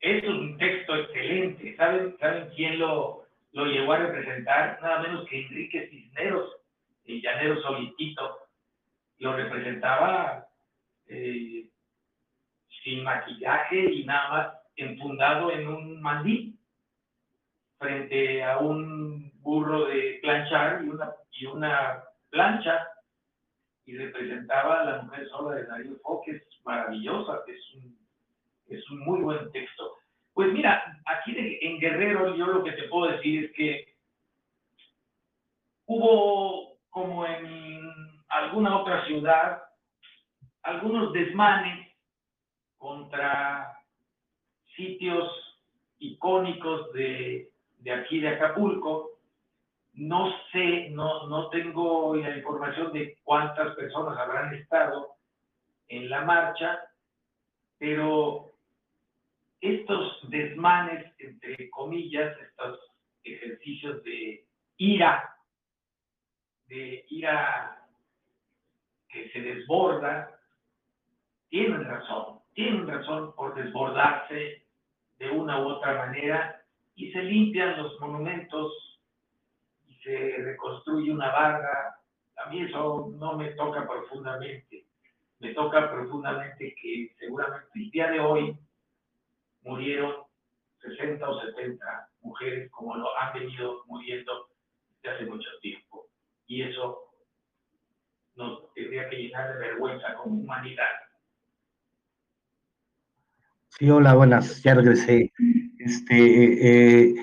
Es un texto excelente. ¿Saben, ¿saben quién lo, lo llevó a representar? Nada menos que Enrique Cisneros, el llanero solitito. Lo representaba eh, sin maquillaje y nada más enfundado en un mandí frente a un burro de planchar y una, y una plancha y representaba a la mujer sola de Darío Fo, que es maravillosa, es un, es un muy buen texto. Pues mira, aquí en Guerrero yo lo que te puedo decir es que hubo, como en alguna otra ciudad, algunos desmanes contra sitios icónicos de, de aquí de Acapulco, no sé, no, no tengo la información de cuántas personas habrán estado en la marcha, pero estos desmanes, entre comillas, estos ejercicios de ira, de ira que se desborda, tienen razón, tienen razón por desbordarse de una u otra manera y se limpian los monumentos se reconstruye una barra, a mí eso no me toca profundamente. Me toca profundamente que seguramente el día de hoy murieron 60 o 70 mujeres como lo han venido muriendo desde hace mucho tiempo. Y eso nos tendría que llenar de vergüenza como humanidad. Sí, hola, buenas, ya regresé. Este, eh,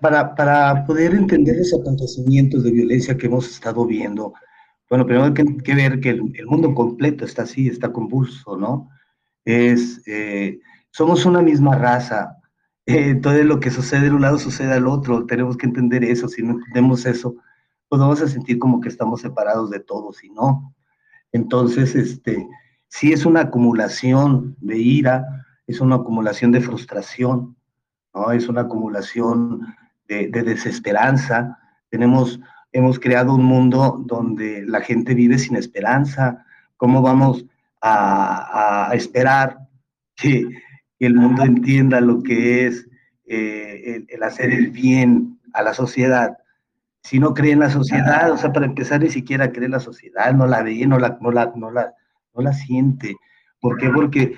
para, para, poder entender esos acontecimientos de violencia que hemos estado viendo, bueno, primero hay que, ver que el, mundo completo está así, está convulso, ¿no? Es, eh, somos una misma raza, eh, todo lo que sucede de un lado sucede al otro, tenemos que entender eso, si no entendemos eso, pues vamos a sentir como que estamos separados de todos y no. Entonces, este, sí es una acumulación de ira, es una acumulación de frustración, ¿no? Es una acumulación de, desesperanza. Tenemos, hemos creado un mundo donde la gente vive sin esperanza. ¿Cómo vamos a, esperar que, el mundo entienda lo que es eh, el, hacer el bien a la sociedad? Si no cree en la sociedad, o sea, para empezar, ni siquiera cree en la sociedad, no la ve, no la, no la, no la, no la siente. ¿Por qué? Porque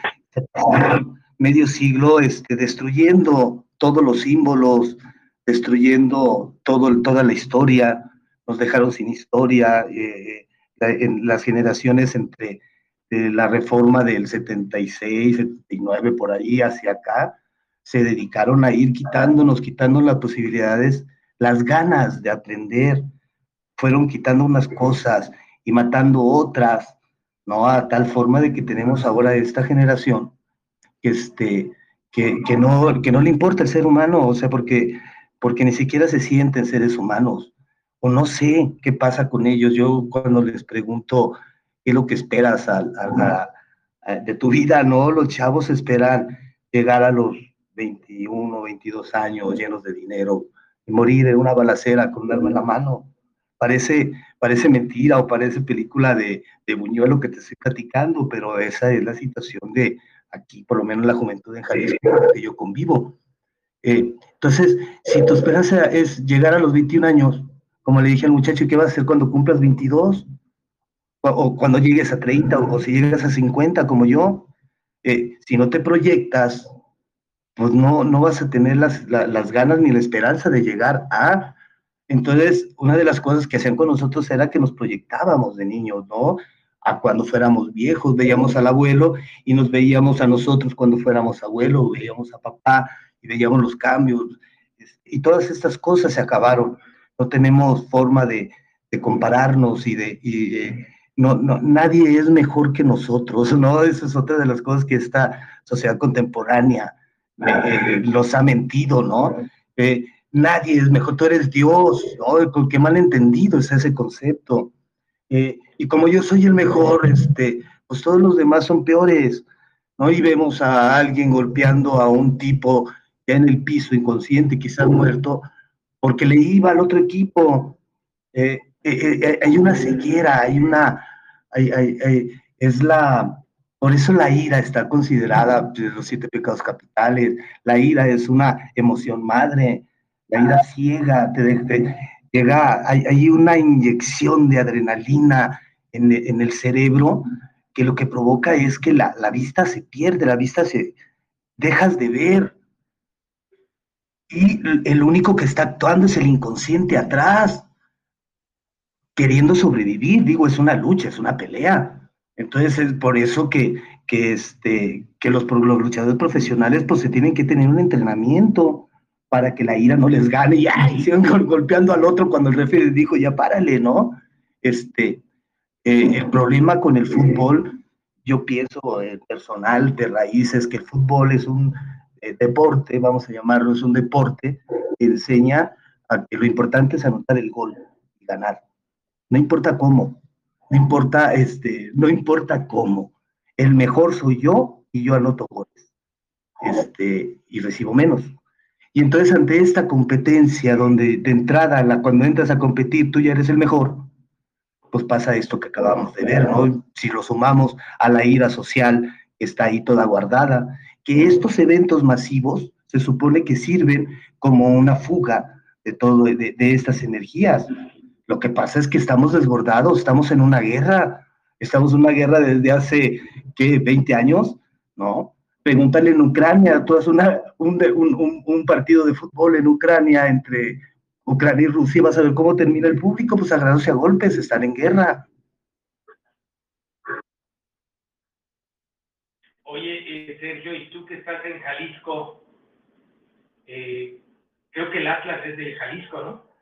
medio siglo este, destruyendo todos los símbolos, destruyendo todo, toda la historia, nos dejaron sin historia, eh, en las generaciones entre la reforma del 76, 79, por ahí hacia acá, se dedicaron a ir quitándonos, quitándonos las posibilidades, las ganas de aprender, fueron quitando unas cosas y matando otras, ¿no? A tal forma de que tenemos ahora esta generación este, que, que, no, que no le importa el ser humano, o sea, porque, porque ni siquiera se sienten seres humanos, o no sé qué pasa con ellos. Yo cuando les pregunto qué es lo que esperas de tu vida, ¿no? Los chavos esperan llegar a los 21, 22 años llenos de dinero y morir en una balacera con un arma en la mano. Parece, parece mentira o parece película de, de Buñuelo que te estoy platicando, pero esa es la situación de, aquí, por lo menos la juventud en Jalisco, que yo convivo. Eh, entonces, si tu esperanza es llegar a los 21 años, como le dije al muchacho, ¿qué vas a hacer cuando cumplas 22? O, cuando llegues a 30, o, si llegas a 50 como yo, eh, si no te proyectas, pues no, no vas a tener las, las ganas ni la esperanza de llegar a... Entonces, una de las cosas que hacían con nosotros era que nos proyectábamos de niños, ¿no? a cuando fuéramos viejos, veíamos al abuelo y nos veíamos a nosotros cuando fuéramos abuelos, veíamos a papá y veíamos los cambios. Y todas estas cosas se acabaron. No tenemos forma de, compararnos y de... no, no, nadie es mejor que nosotros, ¿no? Esa es otra de las cosas que esta sociedad contemporánea eh, los ha mentido, ¿no? Eh, nadie es mejor, tú eres Dios, ¿no? Qué mal entendido es ese concepto. Eh, y como yo soy el mejor, este, pues todos los demás son peores, ¿no? Y vemos a alguien golpeando a un tipo ya en el piso, inconsciente, quizás muerto, porque le iba al otro equipo. Eh, eh, hay una ceguera, hay una, es la, por eso la ira está considerada de los siete pecados capitales. La ira es una emoción madre. La ira ciega, te, te, llega, hay, una inyección de adrenalina en, el cerebro que lo que provoca es que la, vista se pierde, la vista se dejas de ver. Y el único que está actuando es el inconsciente atrás. queriendo sobrevivir, digo, es una lucha, es una pelea. Entonces es por eso que, que, este, que los, los luchadores profesionales pues se tienen que tener un entrenamiento para que la ira no les gane y, ay, sigan golpeando al otro cuando el referee dijo, ya párale, ¿no? Este, eh, el problema con el fútbol, yo pienso el personal de raíces, que el fútbol es un eh, deporte, vamos a llamarlo, es un deporte que enseña a que lo importante es anotar el gol y ganar. No importa cómo, no importa, este, no importa cómo. El mejor soy yo y yo anoto goles. Este, y recibo menos. Y entonces ante esta competencia donde de entrada, la, cuando entras a competir, tú ya eres el mejor, pues pasa esto que acabamos de ver, ¿no? Si lo sumamos a la ira social que está ahí toda guardada, que estos eventos masivos se supone que sirven como una fuga de todo, de, de estas energías. Lo que pasa es que estamos desbordados, estamos en una guerra, estamos en una guerra desde hace, ¿qué? 20 años, ¿no? Pregúntale en Ucrania, tú haces una, un, un, un, partido de fútbol en Ucrania entre Ucrania y Rusia, vas a ver cómo termina el público, pues agarrándose a golpes, están en guerra. Oye, eh, Sergio, y tú que estás en Jalisco, eh, creo que el Atlas es de Jalisco, ¿no?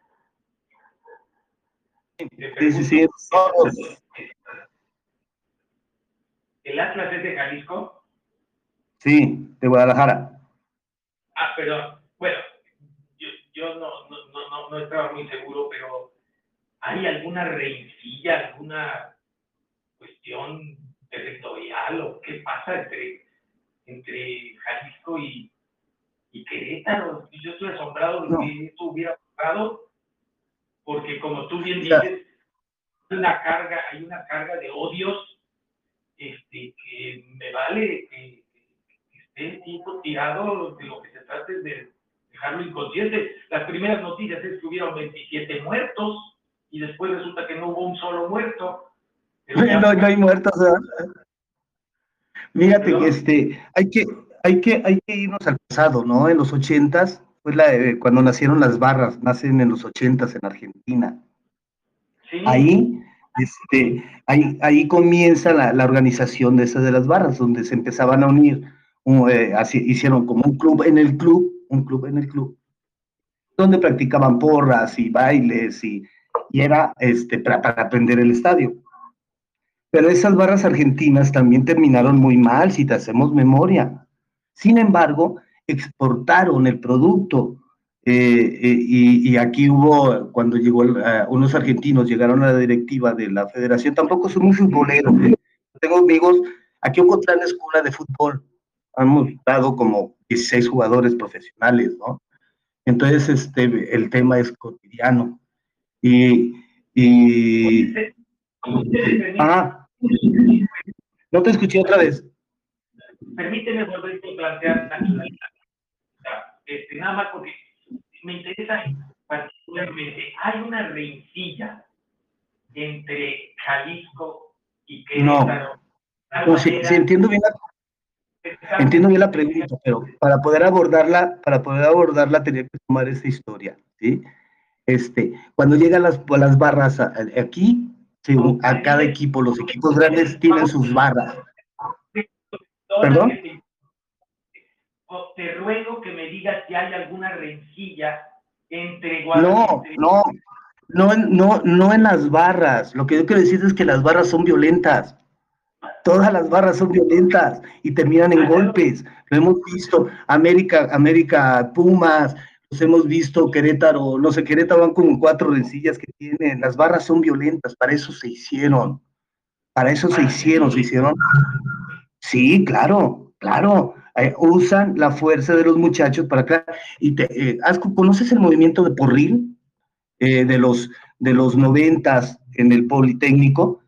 Sí, sí, sí. ¿El Atlas es de Jalisco? Sí, de Guadalajara. Ah, pero bueno, yo, yo no, no, no, no, estaba muy seguro, pero ¿hay alguna rencilla, alguna cuestión territorial o qué pasa entre, entre Jalisco y, y Querétaro? Yo estoy asombrado de que esto hubiera pasado, porque como tú bien dices, hay una carga, hay una carga de odios este, que me vale que el tipo tirado, de lo que se trata es de dejarlo inconsciente. Las primeras noticias es que hubieron 27 muertos y después resulta que no hubo un solo muerto. No, no hay muertos. Que este, hay que, hay que, hay que irnos al pasado, ¿no? En los ochentas, fue la, cuando nacieron las barras, nacen en los ochentas en Argentina. Sí. Ahí este, ahí, ahí comienza la, la, organización de esas de las barras, donde se empezaban a unir eh, así, hicieron como un club en el club, un club en el club, donde practicaban porras y bailes y, y era este, para, para aprender el estadio. Pero esas barras argentinas también terminaron muy mal, si te hacemos memoria. Sin embargo, exportaron el producto. Eh, eh, y, y, aquí hubo, cuando llegó, uh, unos argentinos llegaron a la directiva de la federación, tampoco soy muy futbolero. Tengo amigos, aquí hubo otra escuela de fútbol, hemos dado como 16 jugadores profesionales, ¿no? Entonces, este, el tema es cotidiano. Y, y ah, no te escuché otra vez. Permíteme volver a plantear este, nada más porque me interesa particularmente, hay una rencilla entre Jalisco y Querétaro. No, no si, si, entiendo bien la, Entiendo bien la pregunta, pero para poder abordarla, para poder abordarla tenía que tomar esa historia, ¿sí? Este, cuando llegan las, las barras aquí, según a cada equipo, los equipos grandes tienen sus barras. ¿Perdón? Te ruego que me digas si hay alguna rencilla entre No, no, no, no, no en las barras. Lo que yo quiero decir es que las barras son violentas. Todas las barras son violentas y terminan en golpes. Lo hemos visto, América, América Pumas, los hemos visto, Querétaro, no sé, Querétaro van como cuatro rencillas que tienen. Las barras son violentas, para eso se hicieron. Para eso se hicieron, se hicieron. Sí, claro, claro. Eh, usan la fuerza de los muchachos para acá. Y te, eh, ¿Conoces el movimiento de Porril? Eh, de los de los noventas en el Politécnico,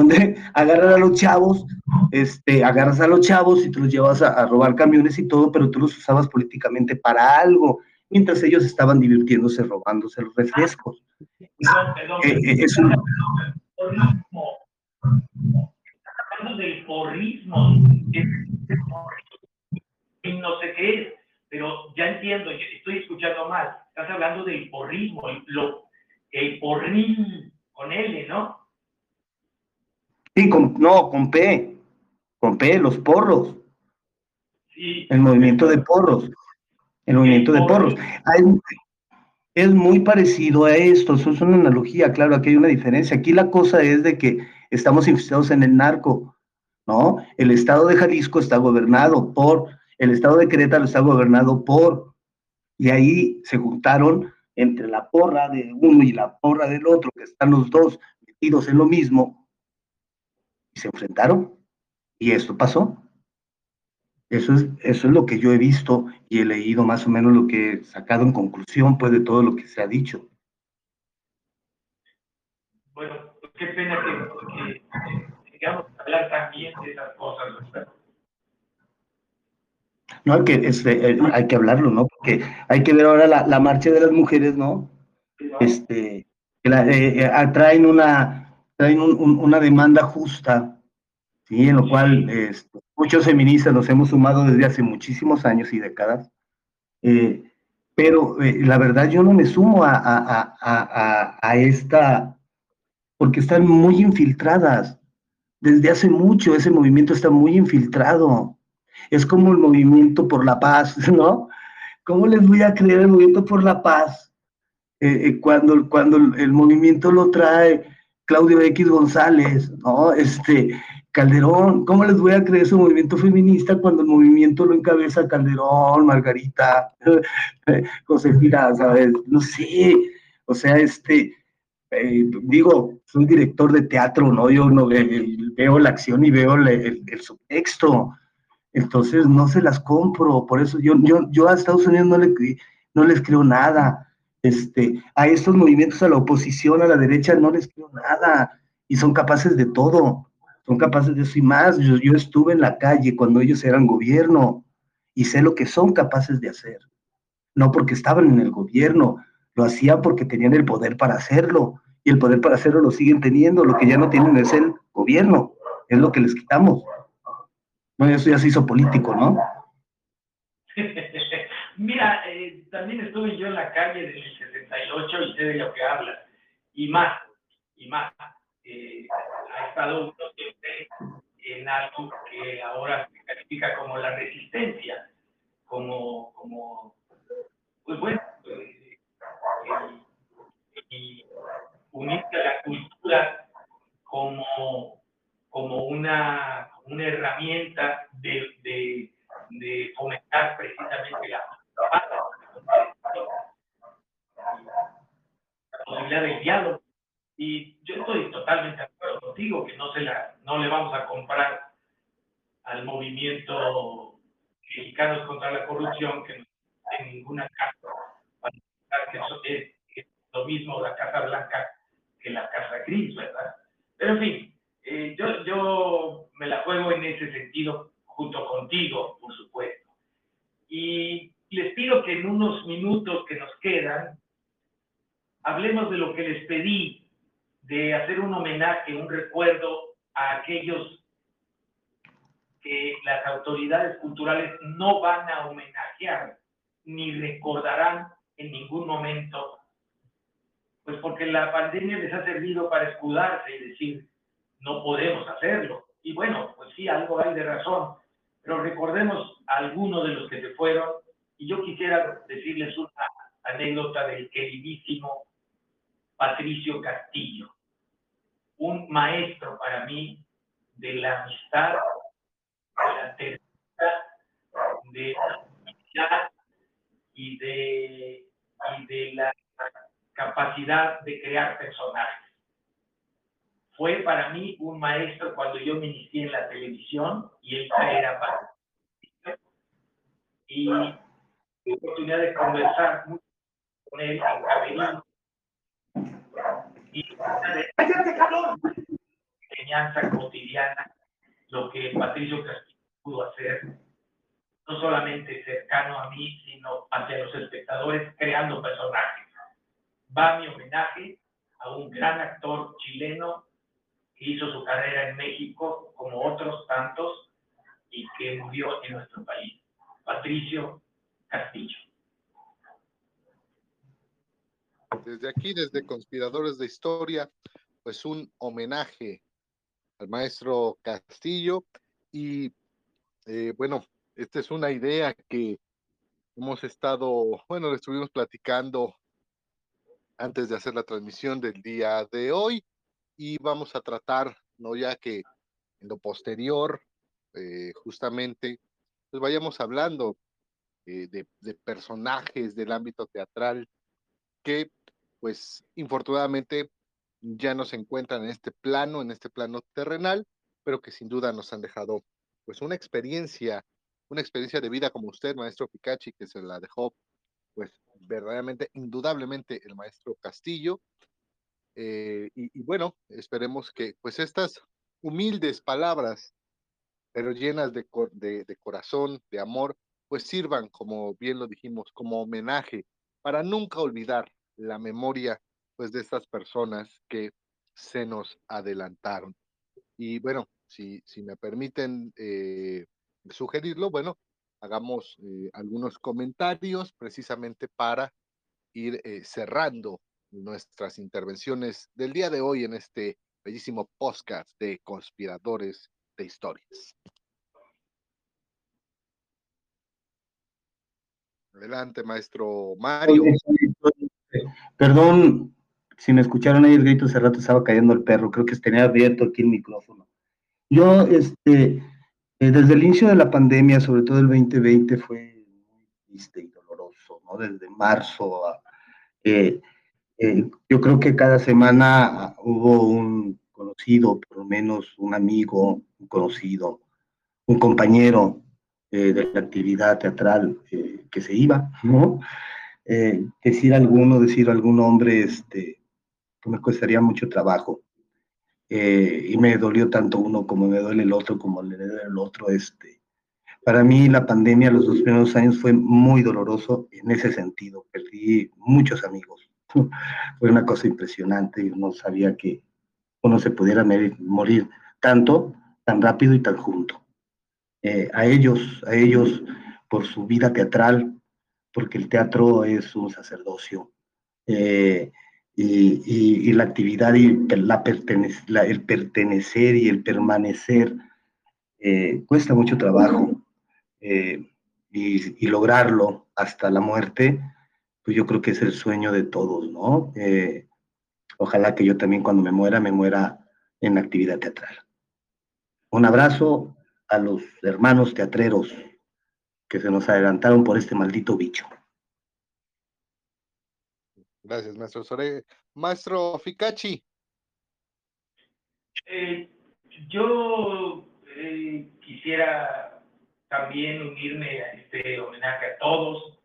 donde agarran a los chavos, este, agarras a los chavos y te los llevas a, a, robar camiones y todo, pero tú los usabas políticamente para algo, mientras ellos estaban divirtiéndose robándose los refrescos. Perdón, perdón, eh, eh, es un... Hablando del porrismo, y no sé qué es, pero ya entiendo, estoy escuchando mal, estás hablando del porrismo, el, lo, el porrismo con L, ¿no? Sí, con, no, con P, con P, los porros. Sí. El movimiento de porros. El movimiento de porros. es muy parecido a esto, eso es una analogía, claro, aquí hay una diferencia. Aquí la cosa es de que estamos infestados en el narco, ¿no? El estado de Jalisco está gobernado por, el estado de Querétaro está gobernado por, y ahí se juntaron entre la porra de uno y la porra del otro, que están los dos metidos en lo mismo, se enfrentaron, y esto pasó. Eso es, eso es lo que yo he visto y he leído más o menos lo que he sacado en conclusión pues, de todo lo que se ha dicho. Bueno, pues, qué pena que, que, a hablar también de esas cosas, No, hay que, este, eh, hay que hablarlo, ¿no? Porque hay que ver ahora la, marcha de las mujeres, ¿no? Este, que la, eh, eh, traen una, traen una demanda justa ¿sí? en lo cual este, muchos feministas nos hemos sumado desde hace muchísimos años y décadas, eh, pero eh, la verdad yo no me sumo a, a, a, a, esta, porque están muy infiltradas. Desde hace mucho ese movimiento está muy infiltrado. Es como el movimiento por la paz, ¿no? ¿Cómo les voy a creer el movimiento por la paz eh, cuando, cuando el movimiento lo trae Claudio X González, ¿no? Este, Calderón, ¿cómo les voy a creer ese movimiento feminista cuando el movimiento lo encabeza Calderón, Margarita, Josefina, ¿sabes? No sé, o sea, este, eh, digo, soy director de teatro, ¿no? Yo no veo la acción y veo el, subtexto, entonces no se las compro, por eso yo, yo, yo a Estados Unidos no, le, no les creo nada, este, a estos movimientos, a la oposición, a la derecha, no les creo nada, y son capaces de todo son capaces de eso y más. Yo, estuve en la calle cuando ellos eran gobierno y sé lo que son capaces de hacer. No porque estaban en el gobierno, lo hacían porque tenían el poder para hacerlo y el poder para hacerlo lo siguen teniendo. Lo que ya no tienen es el gobierno, es lo que les quitamos. Bueno, eso ya se hizo político, ¿no? Mira, eh, también estuve yo en la calle del 68 y sé de lo que habla. Y más, y más. Eh, ha estado en algo que ahora se califica como la resistencia, como, como pues bueno, eh, y unirse a la cultura como, como una, una herramienta de, de, de fomentar precisamente la, la posibilidad del diálogo y yo estoy totalmente de acuerdo contigo que no, se la, no le vamos a comprar al movimiento mexicano contra la corrupción que no tiene ninguna casa para que eso es, lo mismo la Casa Blanca que la Casa Gris, ¿verdad? Pero en fin, eh, yo, yo me la juego en ese sentido junto contigo, por supuesto. Y les pido que en unos minutos que nos quedan, hablemos de lo que les pedí de hacer un homenaje, un recuerdo a aquellos que las autoridades culturales no van a homenajear ni recordarán en ningún momento, pues porque la pandemia les ha servido para escudarse y decir, no podemos hacerlo. Y bueno, pues sí, algo hay de razón, pero recordemos a algunos de los que se fueron y yo quisiera decirles una anécdota del queridísimo Patricio Castillo un maestro para mí de la amistad, de la ternura, de la humildad y de, y de la capacidad de crear personajes. Fue para mí un maestro cuando yo me inicié en la televisión y él era para y tuve oportunidad de conversar mucho con él en Camerino y enseñanza cotidiana, lo que Patricio Castillo pudo hacer, no solamente cercano a mí, sino hacia los espectadores, creando personajes. Va mi homenaje a un gran actor chileno que hizo su carrera en México, como otros tantos, y que murió en nuestro país, Patricio Castillo. Desde aquí, desde Conspiradores de Historia, pues un homenaje al maestro Castillo y eh, bueno, esta es una idea que hemos estado, bueno, le estuvimos platicando antes de hacer la transmisión del día de hoy y vamos a tratar, ¿no? Ya que en lo posterior, eh, justamente, pues vayamos hablando eh, de, personajes del ámbito teatral que, pues, infortunadamente ya no se encuentran en este plano, en este plano terrenal, pero que sin duda nos han dejado, pues, una experiencia, una experiencia de vida como usted, maestro Picachi, que se la dejó, pues, verdaderamente, indudablemente, el maestro Castillo. Eh, y, bueno, esperemos que, pues, estas humildes palabras, pero llenas de, de, corazón, de amor, pues sirvan, como bien lo dijimos, como homenaje para nunca olvidar la memoria pues de estas personas que se nos adelantaron. Y bueno, si, si me permiten eh, sugerirlo, bueno, hagamos eh, algunos comentarios precisamente para ir eh, cerrando nuestras intervenciones del día de hoy en este bellísimo podcast de conspiradores de historias. Adelante, maestro Mario. Perdón, si me escucharon ahí el grito hace rato, estaba cayendo el perro, creo que tenía abierto aquí el micrófono. Yo, este, eh, desde el inicio de la pandemia, sobre todo el 2020, fue muy triste y doloroso, ¿no? Desde marzo a, eh, eh, yo creo que cada semana hubo un conocido, por lo menos un amigo, un conocido, un compañero eh, de la actividad teatral eh, que se iba, ¿no? Eh, decir alguno, decir algún nombre, este, me costaría mucho trabajo. y me dolió tanto uno como me duele el otro, como le duele el otro. Este. Para mí la pandemia los dos primeros años fue muy doloroso en ese sentido. Perdí muchos amigos. fue una cosa impresionante. Yo no sabía que uno se pudiera morir tanto, tan rápido y tan junto. Eh, a ellos, a ellos por su vida teatral, porque el teatro es un sacerdocio. Eh, y, la actividad y la la, el pertenecer y el permanecer eh, cuesta mucho trabajo. Y, lograrlo hasta la muerte, pues yo creo que es el sueño de todos, ¿no? Ojalá que yo también cuando me muera, me muera en actividad teatral. Un abrazo a los hermanos teatreros que se nos adelantaron por este maldito bicho. Gracias, maestro Sore. Maestro Ficachi. Eh, yo eh, quisiera también unirme a este homenaje a todos,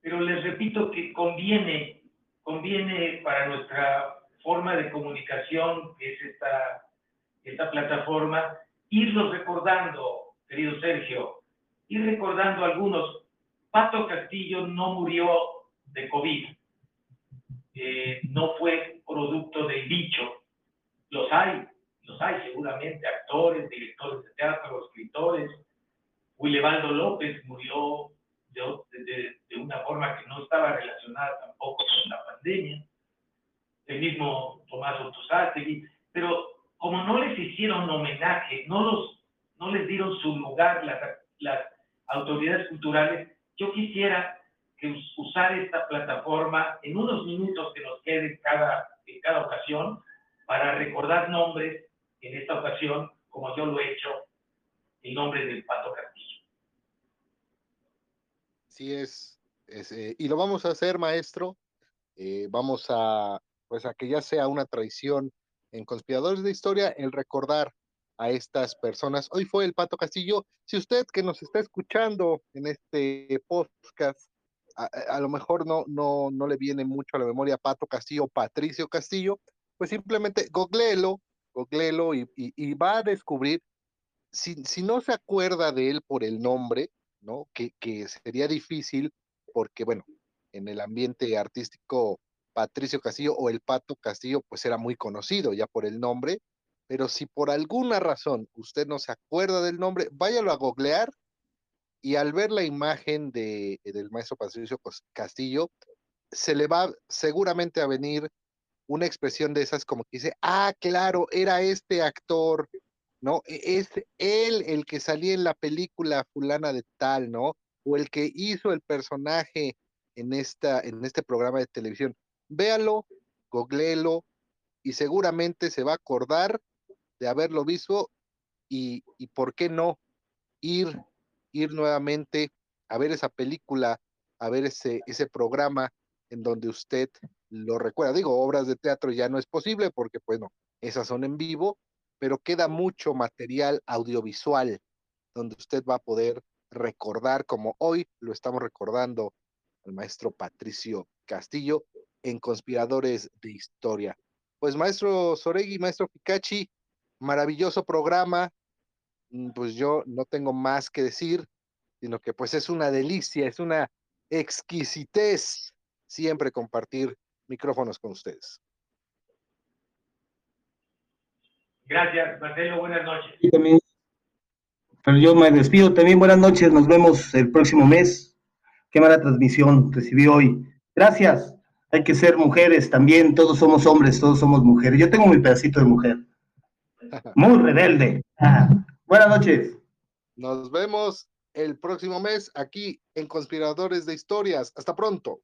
pero les repito que conviene, conviene para nuestra forma de comunicación, que es esta, esta plataforma, irlos recordando, querido Sergio, ir recordando algunos. Pato Castillo no murió de COVID, eh, no fue producto del bicho. Los hay, los hay seguramente, actores, directores de teatro, escritores. Willebaldo López murió de, de, una forma que no estaba relacionada tampoco con la pandemia. El mismo Tomás Otosáttegui, pero como no les hicieron homenaje, no, los, no les dieron su lugar las, las autoridades culturales, yo quisiera usar esta plataforma en unos minutos que nos queden cada, en cada ocasión para recordar nombres, en esta ocasión, como yo lo he hecho, el nombre del Pato Castillo. Sí es, eh, y lo vamos a hacer, maestro. Eh, vamos a, pues a que ya sea una tradición en Conspiradores de Historia, el recordar a estas personas. Hoy fue el Pato Castillo. Si usted que nos está escuchando en este podcast a, lo mejor no, no, no le viene mucho a la memoria Pato Castillo, Patricio Castillo, pues simplemente googleelo, googleelo y, y, y, va a descubrir, si, si, no se acuerda de él por el nombre, ¿no? Que, que sería difícil porque, bueno, en el ambiente artístico, Patricio Castillo o el Pato Castillo, pues era muy conocido ya por el nombre, pero si por alguna razón usted no se acuerda del nombre, váyalo a googlear y al ver la imagen de, del maestro Patricio Castillo, se le va seguramente a venir una expresión de esas como que dice, ah, claro, era este actor, ¿no? E-, es él el que salía en la película fulana de tal, ¿no? O el que hizo el personaje en, esta, en este programa de televisión. Véalo, googleelo y seguramente se va a acordar de haberlo visto y, y por qué no ir, ir nuevamente a ver esa película, a ver ese, ese programa en donde usted lo recuerda. Digo, obras de teatro ya no es posible porque, bueno, esas son en vivo, pero queda mucho material audiovisual donde usted va a poder recordar, como hoy lo estamos recordando al maestro Patricio Castillo en Conspiradores de Historia. Pues maestro Soregui, maestro Pikachi, maravilloso programa. Mm, pues yo no tengo más que decir, sino que pues es una delicia, es una exquisitez siempre compartir micrófonos con ustedes. Gracias, Marcelo. Buenas noches. pero yo me despido también. Buenas noches. Nos vemos el próximo mes. Qué mala transmisión recibí hoy. Gracias. Hay que ser mujeres también. Todos somos hombres, todos somos mujeres. Yo tengo mi pedacito de mujer. Muy rebelde. Buenas noches. Nos vemos el próximo mes aquí en Conspiradores de Historias. Hasta pronto.